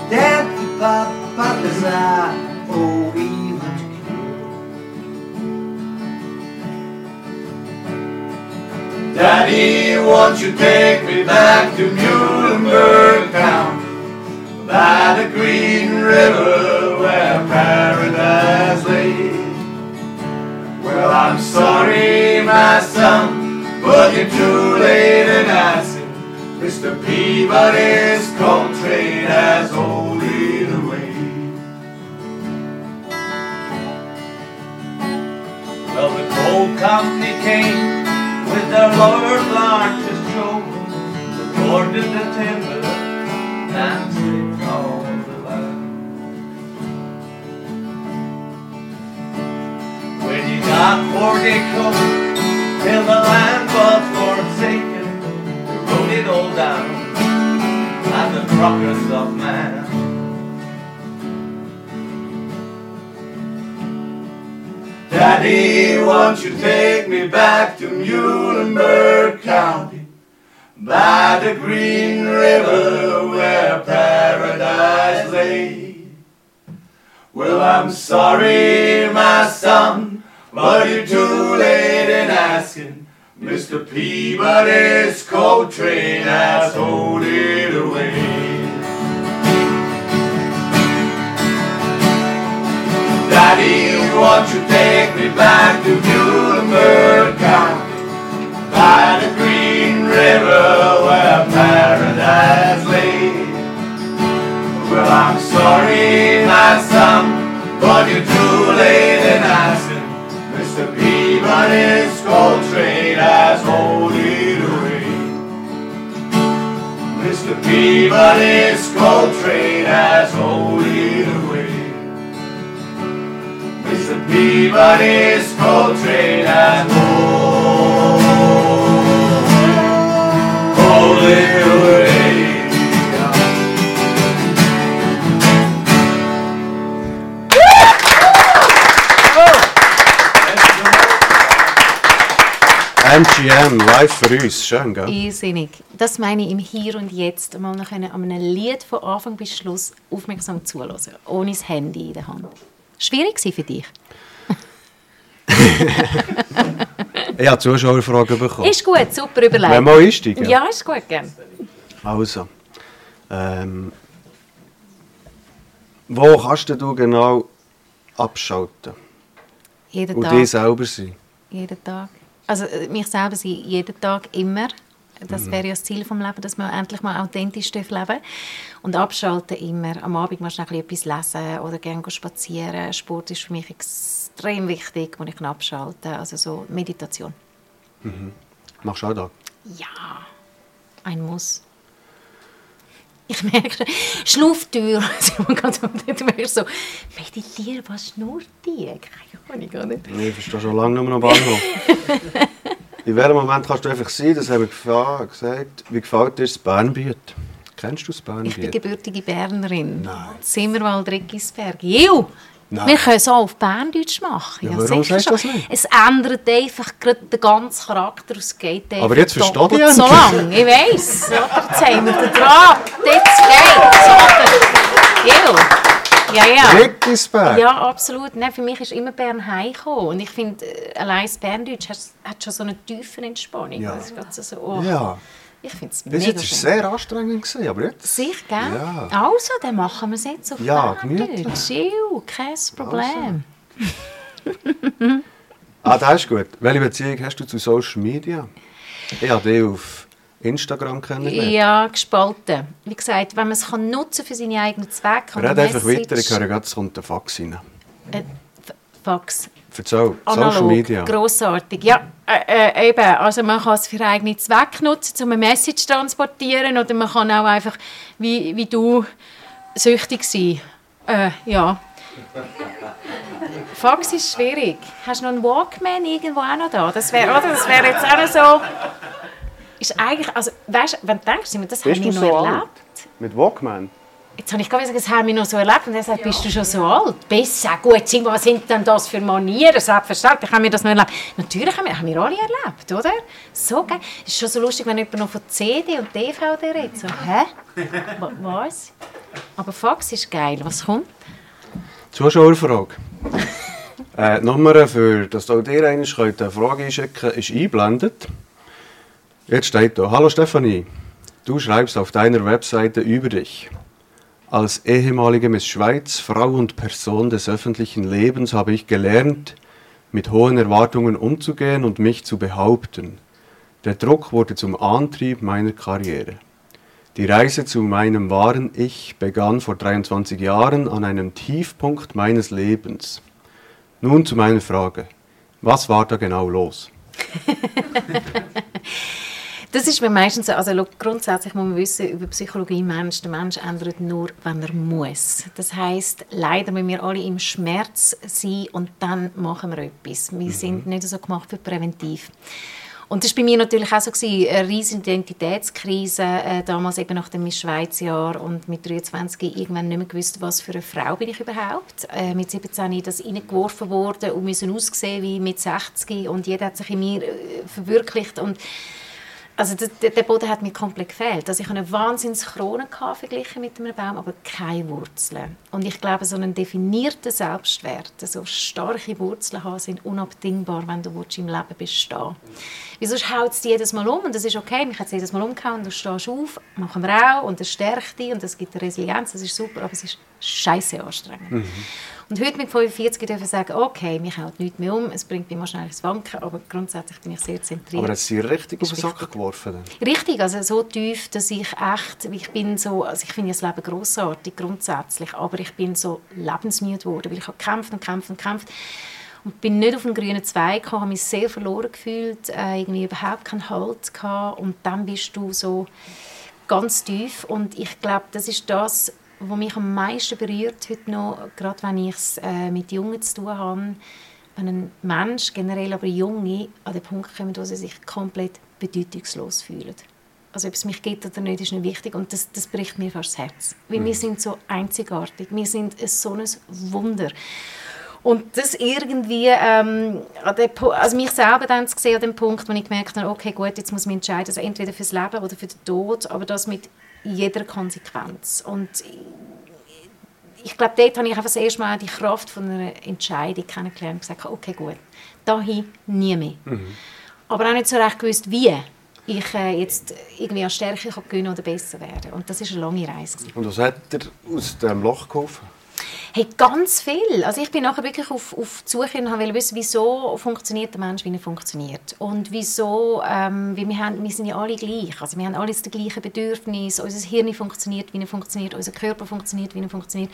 Damn pop poppers are oh Daddy, won't you take me back to Muhlenberg town? By the green river where paradise lay. Well, I'm sorry, my son you're too late in asking. Mr. Peabody's coal train has rolled it away. Well, the coal company came with their Lord largest show. Did the timber and slipped all the land. When you got 40 coal till the land was forsaken, wrote it all down, and the progress of man. Daddy, won't you take me back to Muhlenberg County, by the green river where paradise lay? Well, I'm sorry, my son, but you're too late in asking. Mr. Peabody's coal train has rolled it away. Daddy, won't you take me back to Muhlenberg County by the green river where paradise lay? Well, I'm sorry, my son, but you're too late in asking on its gold train as holy away. Mr. Peabody's gold train has holy away. Mr. Peabody's gold train has holy away. MGM, live für uns. Schön, gell? Irrsinnig. Das meine ich im Hier und Jetzt. Mal noch können an einem Lied von Anfang bis Schluss aufmerksam zuhören. Ohne das Handy in der Hand. Schwierig war für dich? [LAUGHS] Ich habe Zuschauerfragen bekommen. Ist gut, super überlegt. Wir mal einsteigen? Ja, ist gut, gern. Also, ähm, wo kannst du genau abschalten Jeden und Tag. dich selber sein? Jeden Tag. Also äh, mich selber sein, jeden Tag, immer. Das Mhm. wäre ja das Ziel vom Leben, dass man endlich mal authentisch leben darf. Und abschalten immer. Am Abend mal schnell etwas lesen oder gerne spazieren. Sport ist für mich extrem wichtig, wo ich kann abschalten Also so Meditation. Machst du auch da? Ja, ein Muss. Ich merke schon, Schnufftür. [LAUGHS] du merkst so, meditieren, was schnurrt die? Keine Ahnung, gar nicht. Ich verstehe schon lange nicht mehr noch Bahnhof. [LAUGHS] In welchem Moment kannst du einfach sein, das habe ich gefa- gesagt. Wie gefällt dir das Bernbiet? Kennst du das Ich bin Bernbiet? gebürtige Bernerin. Nein. Zimmerwald, Rickisberg. Jiu! Nein. Wir können es auch auf Berndeutsch machen. Ja, warum sagst du das nicht? Es ändert einfach den ganzen Charakter. Es geht Aber jetzt verstehe doppelt ich so endlich. lang. Ich weiss. Jetzt haben wir den Draht. Jetzt geht's. Oder? Ja, ja. Rickisberg? Ja, absolut. Nein, für mich ist immer Bern heimgekommen. Und ich finde, äh, allein das Berndeutsch hat, hat schon so eine tiefe Entspannung. Ja. Das ist so, oh. Ja. Ich finde es mega jetzt war schön. sehr anstrengend, gewesen, aber jetzt... Sicher, gell? Ja. Also, dann machen wir es jetzt auf Ja, gemütlich. Chill, kein Problem. [LAUGHS] Ah, das ist gut. Welche Beziehung hast du zu Social Media? Ich habe dich auf Instagram kennengelernt. Ja, gespalten. Wie gesagt, wenn man es kann nutzen für seine eigenen Zwecke Red einfach weiter, ich höre gerade, es kommt ein Fax rein. Äh, Fax. Erzähl, Analog, Social Media. grossartig. Ja, äh, äh, eben, also man kann es für eigene Zwecke nutzen, um eine Message zu transportieren oder man kann auch einfach, wie, wie du, süchtig sein. Äh, ja. Fax ist schwierig. Hast du noch einen Walkman irgendwo auch noch da? Das wäre, oder? Das wäre jetzt auch noch so... Ist eigentlich, also, weißt, wenn du denkst, das Bist haben du wir so noch alt? erlebt. Mit Walkman? Jetzt habe ich gesagt, das haben wir noch so erlebt. Und er sagt, bist du schon so alt? Besser, gut, was sind denn das für Manieren? Selbstverständlich haben wir das noch erlebt. Natürlich haben wir, haben wir alle erlebt, oder? So geil. Es ist schon so lustig, wenn jemand noch von CD und DVD redet. So, hä? Wa- Was? Aber Fax ist geil. Was kommt? Zuschauerfrage. [LAUGHS] äh, Nummer, für dass auch dir eine Frage einschicken ist eingeblendet. Jetzt steht da: Hallo Stefanie, du schreibst auf deiner Webseite über dich. Als ehemalige Miss Schweiz, Frau und Person des öffentlichen Lebens habe ich gelernt, mit hohen Erwartungen umzugehen und mich zu behaupten. Der Druck wurde zum Antrieb meiner Karriere. Die Reise zu meinem wahren Ich begann vor 23 Jahren an einem Tiefpunkt meines Lebens. Nun zu meiner Frage. Was war da genau los? [LAUGHS] Das ist mir meistens so, also grundsätzlich muss man wissen über Psychologie Mensch, der Mensch ändert nur, wenn er muss. Das heißt, leider müssen wir alle im Schmerz sein und dann machen wir etwas. Wir sind nicht so gemacht für präventiv. Und das war bei mir natürlich auch so, gewesen, eine riesige Identitätskrise, äh, damals eben nach dem Miss Schweiz-Jahr und mit 23 irgendwann nicht mehr gewusst, was für eine Frau bin ich überhaupt. Äh, mit 17 ist das reingeworfen worden und müssen aussehen wie mit 60 und jeder hat sich in mir äh, verwirklicht und also der, der- Boden hat mir komplett gefehlt. Also ich hatte eine wahnsinns Krone gehabt, verglichen mit einem Baum, aber keine Wurzeln. Und ich glaube, so einen definierten Selbstwert, so starke Wurzeln haben, sind unabdingbar, wenn du willst, im Leben bestehen Weil sonst haut es jedes Mal um? Und das ist okay, mich hat es jedes Mal umgehauen, du stehst auf, machen wir auch. Und das stärkt dich. Und das gibt Resilienz, das ist super, aber es ist scheiße anstrengend. Und heute mit 45 dürfen wir sagen, okay, mich haut nichts mehr um, es bringt mich mal schnell ins Wanken, aber grundsätzlich bin ich sehr zentriert. Aber hat sie richtig auf den Ist Sack wichtig. geworfen? Richtig, also so tief, dass ich echt, ich bin so, also ich finde das Leben großartig grundsätzlich, aber ich bin so lebensmüde geworden, weil ich habe gekämpft und gekämpft und gekämpft und bin nicht auf den grünen Zweig gekommen, habe mich sehr verloren gefühlt, äh, irgendwie überhaupt keinen Halt gehabt und dann bist du so ganz tief und ich glaube, das ist das, was mich am meisten berührt heute noch, gerade wenn ich es äh, mit Jungen zu tun habe, wenn ein Mensch, generell aber Junge, an den Punkt kommt, wo sie sich komplett bedeutungslos fühlen. Also ob es mich gibt oder nicht, ist nicht wichtig und das, das bricht mir fast das Herz. Weil wir sind so einzigartig, wir sind so ein Wunder. Und das irgendwie, ähm, also mich selber dann zu sehen an dem Punkt, wo ich gemerkt habe, okay, gut, jetzt muss ich mich entscheiden, also entweder fürs Leben oder für den Tod, aber das mit jeder Konsequenz. Und ich glaube, dort habe ich einfach das erste Mal die Kraft von einer Entscheidung kennengelernt und gesagt, okay, gut, dahin nie mehr. Aber auch nicht so recht gewusst, wie ich äh, jetzt irgendwie an Stärke gewinnen oder besser werden. Und das ist eine lange Reise. Und was hat dir aus dem Loch geholfen? Hey, ganz viel. Also ich bin nachher wirklich auf, auf die Suche und wollte wissen, wieso funktioniert der Mensch, wie er funktioniert. Und wieso, ähm, weil wir, haben, wir sind ja alle gleich. Also wir haben alle das gleiche Bedürfnis. Unser Hirn funktioniert, wie er funktioniert. Unser Körper funktioniert, wie er funktioniert.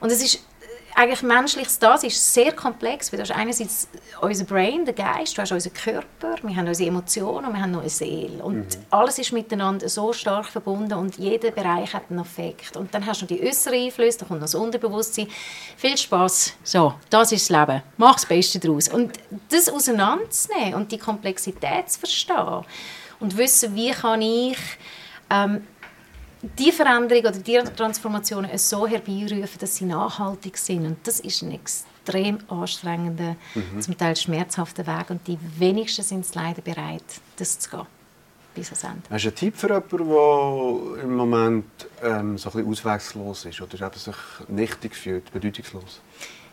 Und es ist eigentlich menschliches das ist sehr komplex, weil du hast einerseits unser Brain, der Geist, du hast unseren Körper, wir haben unsere Emotionen und wir haben noch eine Seele. Und alles ist miteinander so stark verbunden und jeder Bereich hat einen Effekt. Und dann hast du noch die äußeren Einflüsse, da kommt noch das Unterbewusstsein. Viel Spaß. So, das ist das Leben. Mach das Beste daraus. Und das auseinanderzunehmen und die Komplexität zu verstehen und wissen, wie kann ich ähm, die Veränderung oder die Transformationen so herbeirufen, dass sie nachhaltig sind. Und das ist ein extrem anstrengender, zum Teil schmerzhafter Weg. Und die wenigsten sind es leider bereit, das zu gehen. Bis ans Ende. Hast du einen Tipp für jemanden, der im Moment ähm, so ein bisschen auswegslos ist oder eben sich nichtig fühlt, bedeutungslos?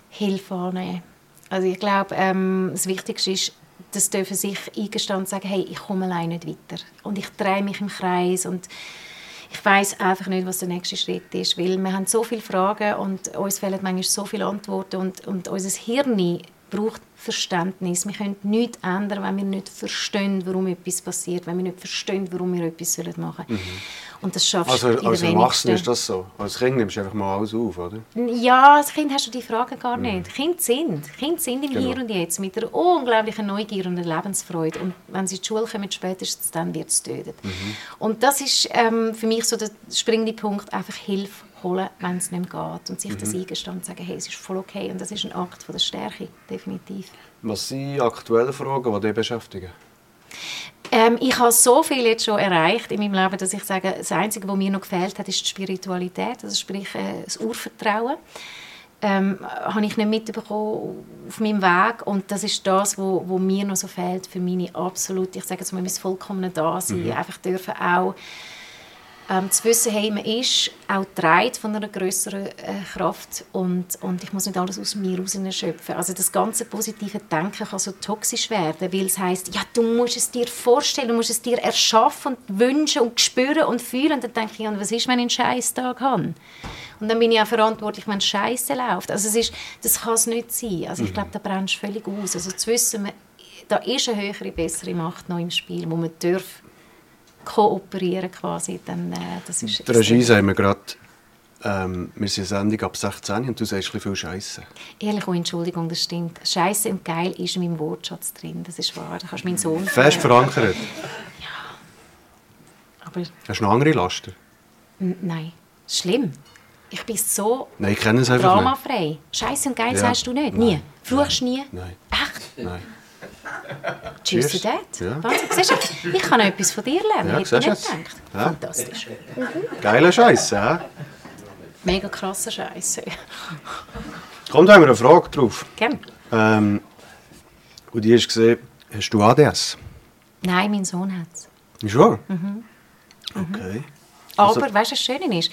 Hilfe annehmen. Also ich glaube, ähm, das Wichtigste ist, das dürfen sich eingestehen und sagen, hey, ich komme allein nicht weiter. Und ich drehe mich im Kreis und ich weiß einfach nicht, was der nächste Schritt ist, weil wir haben so viele Fragen und uns fehlen manchmal so viele Antworten und, und unser Hirn braucht Verständnis. Wir können nichts ändern, wenn wir nicht verstehen, warum etwas passiert, wenn wir nicht verstehen, warum wir etwas machen sollen. Und das schaffst Also du als Erwachsener ist das so. Als Kind nimmst du einfach mal alles auf, oder? Ja, als Kind hast du die Fragen gar nicht. Kinder sind. Kinder sind im Genau. Hier und Jetzt mit einer unglaublichen Neugier und einer Lebensfreude. Und wenn sie in die Schule kommen, spätestens dann wird es tötet. Und das ist ähm, für mich so der springende Punkt, einfach Hilfe holen, wenn es nicht mehr geht. Und sich das eingestehen und sagen, hey, es ist voll okay. Und das ist ein Akt von der Stärke, definitiv. Was sind aktuelle Fragen, die dich beschäftigen? Ähm, ich habe so viel jetzt schon erreicht in meinem Leben, dass ich sage, das Einzige, was mir noch gefehlt hat, ist die Spiritualität, also sprich äh, das Urvertrauen. Ähm, habe ich nicht mitbekommen auf meinem Weg und das ist das, wo, wo mir noch so fehlt für meine absolute, ich sage jetzt mal, mein vollkommene Dasein, einfach dürfen auch ähm, zu wissen, hey, man ist auch getragen von einer größeren äh, Kraft und, und ich muss nicht alles aus mir raus schöpfen. Also das ganze positive Denken kann so toxisch werden, weil es heißt, ja, du musst es dir vorstellen, du musst es dir erschaffen und wünschen und spüren und fühlen. Und dann denke ich, ja, was ist, wenn ich einen Scheißtag habe? Und dann bin ich auch verantwortlich, wenn es Scheiße läuft. Also es ist, das kann es nicht sein. Also ich glaube, da brennst du völlig aus. Also zu wissen, man, da ist eine höhere, bessere Macht noch im Spiel, wo man darf kooperieren quasi, dann äh, das ist Der Regie sagen wir gerade, ähm, wir sind eine Sendung ab 16 und du sagst ein viel Scheiße. Ehrlich, oh, Entschuldigung, das stimmt. Scheiße und geil ist in meinem Wortschatz drin, das ist wahr. Da kannst du meinen Sohn Fest verankert. Aber Hast du noch andere Laster? nein, schlimm. Ich bin so Nein, ich kenne es einfach dramafrei. Scheiße und geil Ja. sagst du nicht? Nein. Nie? Fluchst du nie? Nein, Echt? nein. Tschüss. Dad. Ja. Wahnsinn, siehst du, ich kann etwas von dir lernen, Ja, hätte ich siehst nicht gedacht. Ja. Fantastisch. Geiler Scheiße, hä? Mega krasser Scheiße. Kommt, haben wir eine Frage drauf. Gern. Ähm, und die hast gesehen, hast du ADS? Nein, mein Sohn hat es. Schon? Okay. Aber Also- weißt du, was Schöne ist?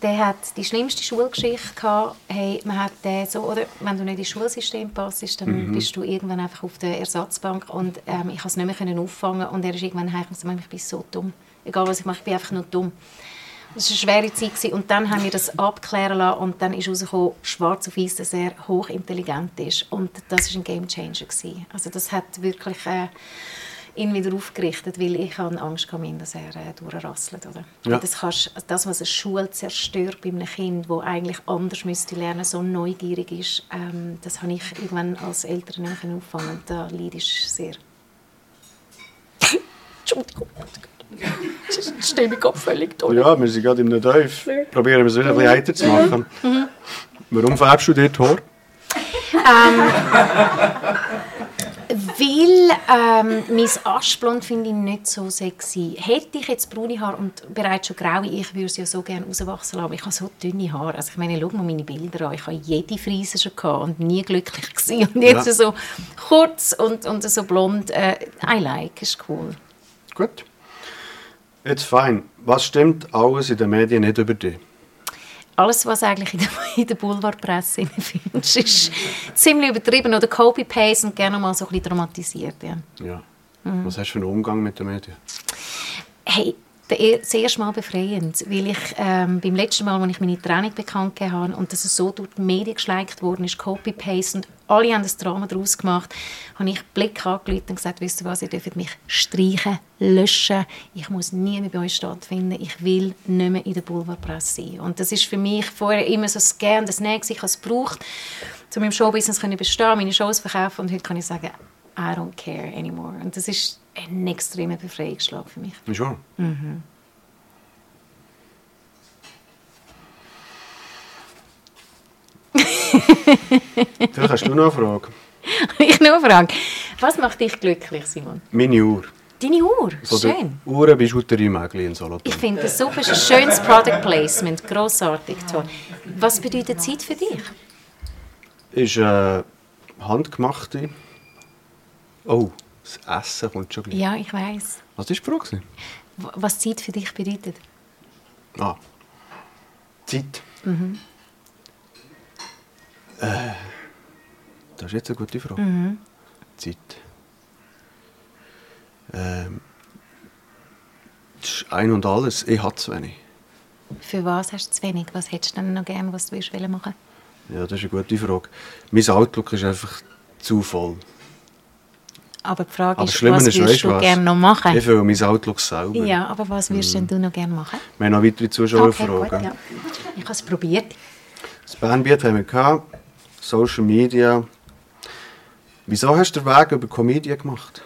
Der hat die schlimmste Schulgeschichte gehabt. Hey, man hat den so, oder wenn du nicht ins Schulsystem passt, dann bist du irgendwann einfach auf der Ersatzbank und ähm, ich konnte es nicht mehr können auffangen und er ist irgendwann heim und gesagt, ich bin so dumm. Egal was ich mache, ich bin einfach nur dumm. Das war eine schwere Zeit gewesen. und dann haben wir das abklären lassen und dann ist herausgekommen, schwarz auf weiß, dass er hochintelligent ist und das war ein Gamechanger gewesen. Also das hat wirklich äh, ihn wieder aufgerichtet, weil ich habe Angst gehabt, dass er äh, durchrasselt. Oder? Ja. Das, kannst, also das, was eine Schule zerstört bei einem Kind, das eigentlich anders müsste lernen, so neugierig ist, ähm, das habe ich irgendwann als Eltern nicht mehr auffangen. Und da leide ich sehr. Entschuldigung. Das stelle mich gerade völlig toll. Ja, wir sind gerade im Teuf. Probieren wir es wieder ein bisschen heiter zu machen. Warum färbst du dir die Haare? Weil ähm, mein Aschblond finde ich nicht so sexy. Hätte ich jetzt braune Haare und bereits schon graue, ich würde sie ja so gerne rauswachsen lassen, aber ich habe so dünne Haare. Also ich meine, schau mal meine Bilder an. Ich habe jede Frise schon gehabt und nie glücklich [LAUGHS] gewesen. Und jetzt Ja. so kurz und, und so blond. Äh, I like, ist cool. Gut. Jetzt fein. Was stimmt alles in den Medien nicht über dich? Alles, was eigentlich in der, [LAUGHS] in der Boulevardpresse findest, ist ziemlich übertrieben oder copy-paste und gerne mal so ein bisschen dramatisiert. Ja. Ja. Was hast du für einen Umgang mit den Medien? Hey, das erste Mal befreiend, weil ich ähm, beim letzten Mal, als ich meine Training bekannt gegeben habe und dass es so durch die Medien geschleicht worden ist, Copy-Paste und alle haben das Drama daraus gemacht, habe ich Blick angelegt und gesagt, wisst ihr was, ihr dürft mich streichen, löschen, ich muss nie mehr bei euch stattfinden, ich will nicht mehr in der Boulevardpresse sein. Und das ist für mich vorher immer so das Gern, das Nächste, ich habe es gebraucht, um im Showbusiness zu bestehen, meine Shows verkaufen und heute kann ich sagen, I don't care anymore. Und das ist ein extremer Befreiungsschlag für mich. Schon. Vielleicht hast du noch eine Frage. [LAUGHS] ich nur frage, was macht dich glücklich, Simon? Meine Uhr. Deine Uhr, der schön. Uhrenbijouterie-Mägli in Solothurn. Ich finde das super, ein schönes Product Placement, grossartig, toll. Was bedeutet Zeit für dich? Ist äh, handgemachte. Oh, das Essen kommt schon gleich. Ja, ich weiß. Was war die Frage? Was Zeit für dich bedeutet? Ah. Zeit. Äh, das ist jetzt eine gute Frage. Zeit. Ähm, das ist ein und alles. Ich habe zu wenig. Für was hast du zu wenig? Was hättest du denn noch gerne, was du willst machen? Ja, das ist eine gute Frage. Mein Outlook ist einfach zu voll. Aber die Frage Aber ist, was ist, würdest du gerne noch machen? Ich fühle mein Outlook selber. Ja, aber was würdest denn du noch gerne machen? Wir haben noch weitere Zuschauerfragen. gut, ja. Ich habe es probiert. Das Bandbiet haben wir gehabt. Social Media. Wieso hast du den Weg über Comedy gemacht?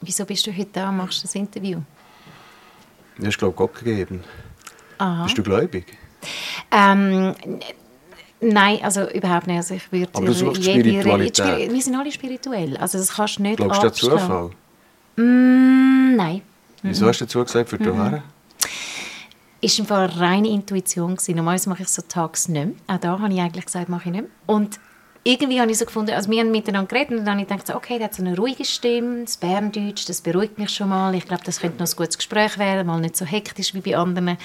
Wieso bist du heute da und machst das Interview? Du hast, glaube ich, Gott gegeben. Aha. Bist du gläubig? Ähm, nein, also überhaupt nicht. Also ich würde Aber du suchst jede- Spiritualität. Spiri- Wir sind alle spirituell. Also das kannst du nicht Glaubst du an. Zufall? Mm, nein. Wieso hast du dazu gesagt, für Mhm. hierher? ist im Fall reine Intuition gewesen. Normalerweise mache ich so tags nicht mehr. Auch da habe ich eigentlich gesagt, mache ich nicht mehr. Und irgendwie habe ich so gefunden, also wir haben miteinander geredet und dann habe ich gedacht, okay, der hat so eine ruhige Stimme, das Berndeutsch, das beruhigt mich schon mal. Ich glaube, das könnte noch ein gutes Gespräch werden, mal nicht so hektisch wie bei anderen.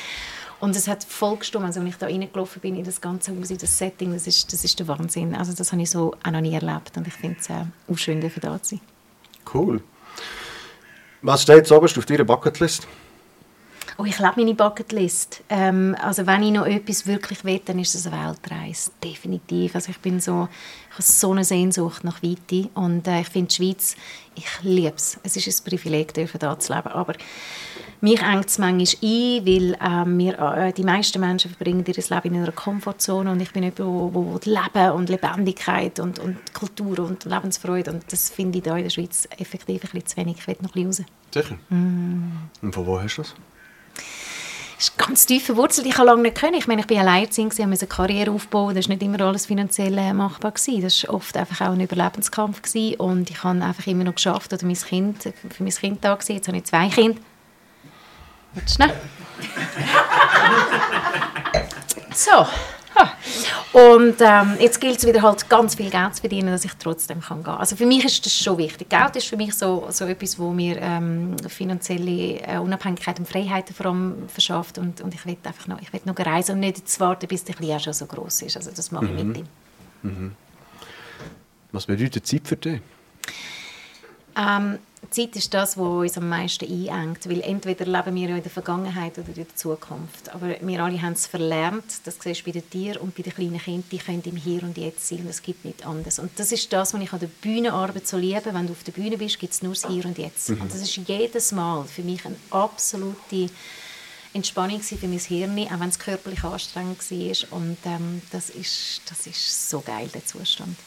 Und es hat voll gestimmt, also wenn ich da reingelaufen bin in das ganze Haus, in das Setting, das ist, das ist der Wahnsinn. Also das habe ich so auch noch nie erlebt und ich finde es äh, auch schön, dafür da zu sein. Cool. Was steht jetzt oberst auf deiner Bucketlist? Oh, ich lebe meine Bucketlist. Ähm, also wenn ich noch etwas wirklich will, dann ist es eine Weltreise. Definitiv. Also ich bin so, ich habe so eine Sehnsucht nach Weite und äh, ich finde die Schweiz, ich liebe es. Es ist ein Privileg, dürfen da zu leben. Aber mich engt es manchmal ein, weil ähm, wir, äh, die meisten Menschen verbringen ihr Leben in einer Komfortzone und ich bin jemand, wo, wo, wo Leben und Lebendigkeit und, und Kultur und Lebensfreude und das finde ich da in der Schweiz effektiv ein bisschen zu wenig. Ich will noch ein bisschen raus. Sicher. Mm. Und von wo hast du das? Das ist ganz tief verwurzelt. Ich habe lange nicht können. Ich meine, ich bin alleinerziehend, ich musste eine Karriere aufbauen. Das war nicht immer alles finanziell äh, machbar. Gewesen. Das war oft einfach auch ein Überlebenskampf. Gewesen. Und ich habe einfach immer noch geschafft, oder mein Kind, für mein Kind da gewesen. Jetzt habe ich zwei Kinder. Schnell. So. Und ähm, jetzt gilt es wieder halt ganz viel Geld zu verdienen, dass ich trotzdem kann gehen. Also für mich ist das schon wichtig. Geld ist für mich so, so etwas, wo mir ähm, finanzielle äh, Unabhängigkeit und Freiheiten vor allem verschafft. Und, und ich will einfach noch, ich will noch reisen und nicht warten, bis der Kleine schon so groß ist. Also das mache ich mit ihm. Was bedeutet Zeit für dich? Ähm, Zeit ist das, was uns am meisten einengt, weil entweder leben wir ja in der Vergangenheit oder in der Zukunft. Aber wir alle haben es verlernt, das siehst du bei den Tieren und bei den kleinen Kindern, die können im Hier und Jetzt sein und es gibt nichts anderes. Und das ist das, was ich an der Bühnenarbeit so liebe. Wenn du auf der Bühne bist, gibt es nur das Hier und Jetzt. Und das ist jedes Mal für mich eine absolute Entspannung für mein Hirn, auch wenn es körperlich anstrengend war. Und ähm, das, ist, das ist so geil, der Zustand.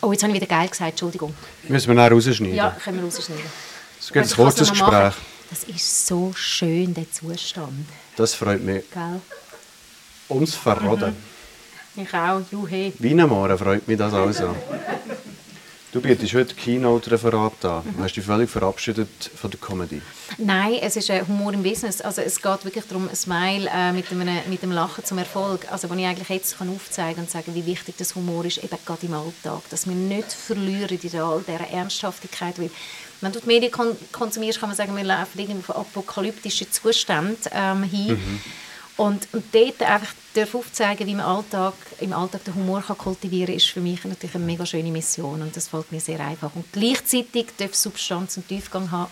Oh, jetzt habe ich wieder geil gesagt, Entschuldigung. Müssen wir nachher rausschneiden? Ja, können wir rausschneiden. Es gibt ein kurzes mal machen. Gespräch. Das ist so schön, der Zustand. Das freut mich. Gell? Ums Verroden. Ich auch, juhe. Wienemare freut mich das also. Du bietest heute Keynote-Referat an. Du hast dich völlig verabschiedet von der Comedy. Nein, es ist ein Humor im Business. Also es geht wirklich darum, ein Smile äh, mit, einem, mit dem Lachen zum Erfolg. Also wenn ich eigentlich jetzt kann aufzeigen und sagen, wie wichtig das Humor ist, eben gerade im Alltag, dass wir nicht verlieren in all dieser Ernsthaftigkeit. Weil wenn du die Medien kon konsumierst, kann man sagen, wir laufen irgendwie auf apokalyptische Zustände ähm, hin. Und, und dort einfach darf aufzeigen, wie man Alltag, im Alltag den Humor kann kultivieren kann, ist für mich natürlich eine mega schöne Mission und das fällt mir sehr einfach. Und gleichzeitig darf Substanz und Tiefgang haben,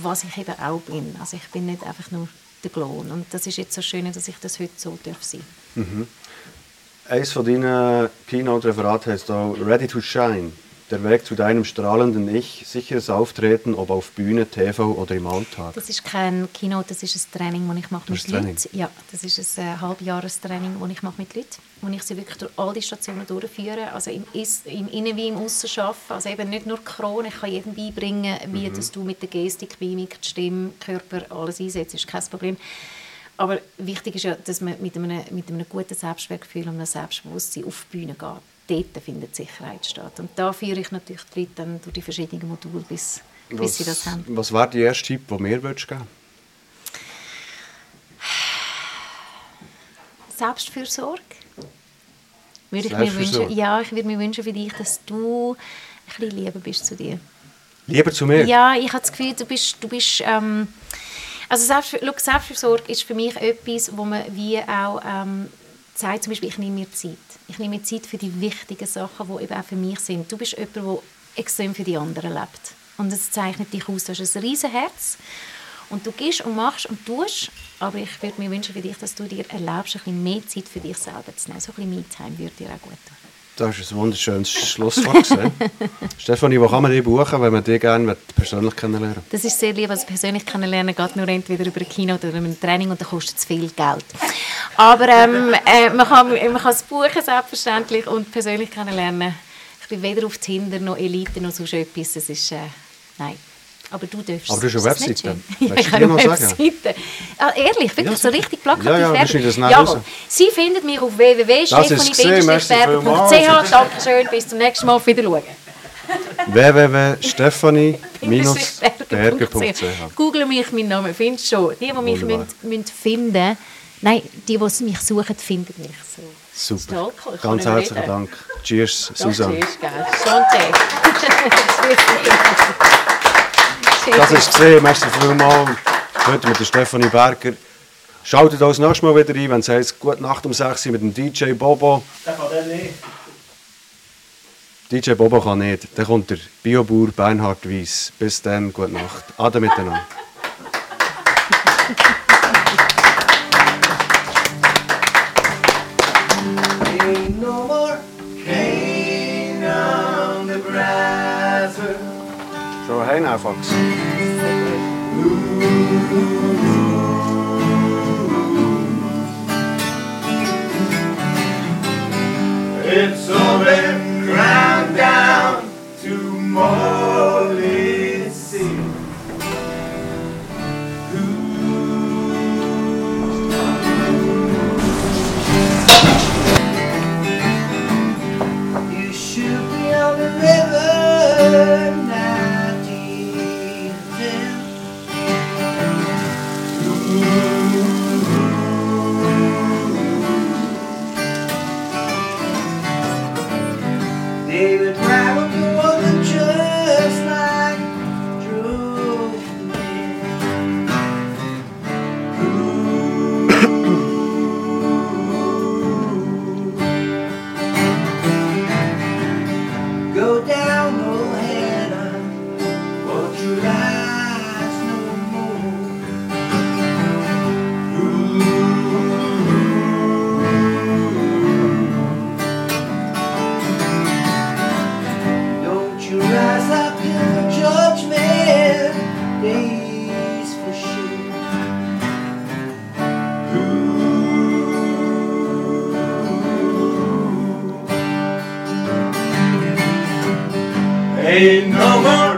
was ich eben auch bin. Also ich bin nicht einfach nur der Klon und das ist jetzt so schön, dass ich das heute so darf sein. Eines von deinen Keynote-Referaten heißt auch Ready to Shine. Der Weg zu deinem strahlenden Ich, sicheres Auftreten, ob auf Bühne, TV oder im Alltag. Das ist kein Kino, das ist ein Training, das ich mache mit? Leuten. Ja, das ist ein äh, Halbjahrestraining, das ich mache mit Leuten, wo ich sie wirklich durch all die Stationen durchführe, also im, Is im Innen wie im Aussen arbeite. Also eben nicht nur Krone, ich kann jedem beibringen, wie Mhm. dass du mit der Gestik, Mimik, Stimme, Körper alles einsetzt, ist kein Problem. Aber wichtig ist ja, dass man mit einem, mit einem guten Selbstwertgefühl und einem Selbstbewusstsein auf die Bühne geht. Dort findet Sicherheit statt. Und da führe ich natürlich die Leute dann durch die verschiedenen Module, bis, bis sie das haben. was wäre der erste Tipp, den mir würdest geben Selbstfürsorge. Würde ich mir wünschen, Selbstfürsorge? ja, ich würde mir wünschen für dich, dass du ein bisschen lieber bist zu dir. Lieber zu mir? Ja, ich habe das Gefühl, du bist, du bist ähm, also Selbstfürsorge ist für mich etwas, wo man wie auch ähm, sagt, zum Beispiel, ich nehme mir Zeit. Ich nehme mir Zeit für die wichtigen Sachen, die eben auch für mich sind. Du bist jemand, der extrem für die anderen lebt. Und das zeichnet dich aus. Du hast ein riesen Herz und du gehst und machst und tust, aber ich würde mir wünschen für dich, dass du dir erlaubst, ein bisschen mehr Zeit für dich selber zu nehmen. So ein bisschen Me-Time würde dir auch gut tun. Das ist ein wunderschönes Schlusswort. [LAUGHS] Stefanie, wo kann man dich buchen, wenn man dich gerne persönlich kennenlernen Das ist sehr lieb, also persönlich kennenlernen geht nur entweder über ein Kino oder über ein Training und das kostet zu viel Geld. Aber ähm, äh, man, kann, man kann es buchen, selbstverständlich, und persönlich kennenlernen. Ich bin weder auf Tinder noch Elite noch sonst etwas, das ist, äh, nein. Aber du darfst Aber du hast eine Webseite. Ja, [LAUGHS] ich habe eine? Webseite. Ah, ehrlich, wirklich, Ja, so richtig plakativ. Ja, ja, das Jawohl. Sie finden mich auf www.stefanie-berger.ch. Dankeschön, bis zum nächsten Mal. Auf Wiedersehen. www.stefanie-berger.ch [LAUGHS] Google mich, meinen Namen findest du schon. Die, die mich Wunderbar. müssen, finden nein, die, die mich suchen, finden mich so. Super. Ich Ganz herzlichen. Dank. Cheers, Susanne. Ist geil. Santé. [LAUGHS] Das ist gesehen. Merci vielmals. Heute mit der Stefanie Berger. Schaltet auch das nächste Mal wieder ein, wenn es heisst, Gute Nacht um 6 Uhr mit dem DJ Bobo. Der kann der nicht. DJ Bobo kann nicht. Dann kommt der Biobauer Bernhard Weiss. Bis dann, gute Nacht. Ade miteinander. Schon heim einfach. It's all been ground down to moldy Ain't no more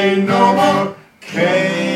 no more, pain.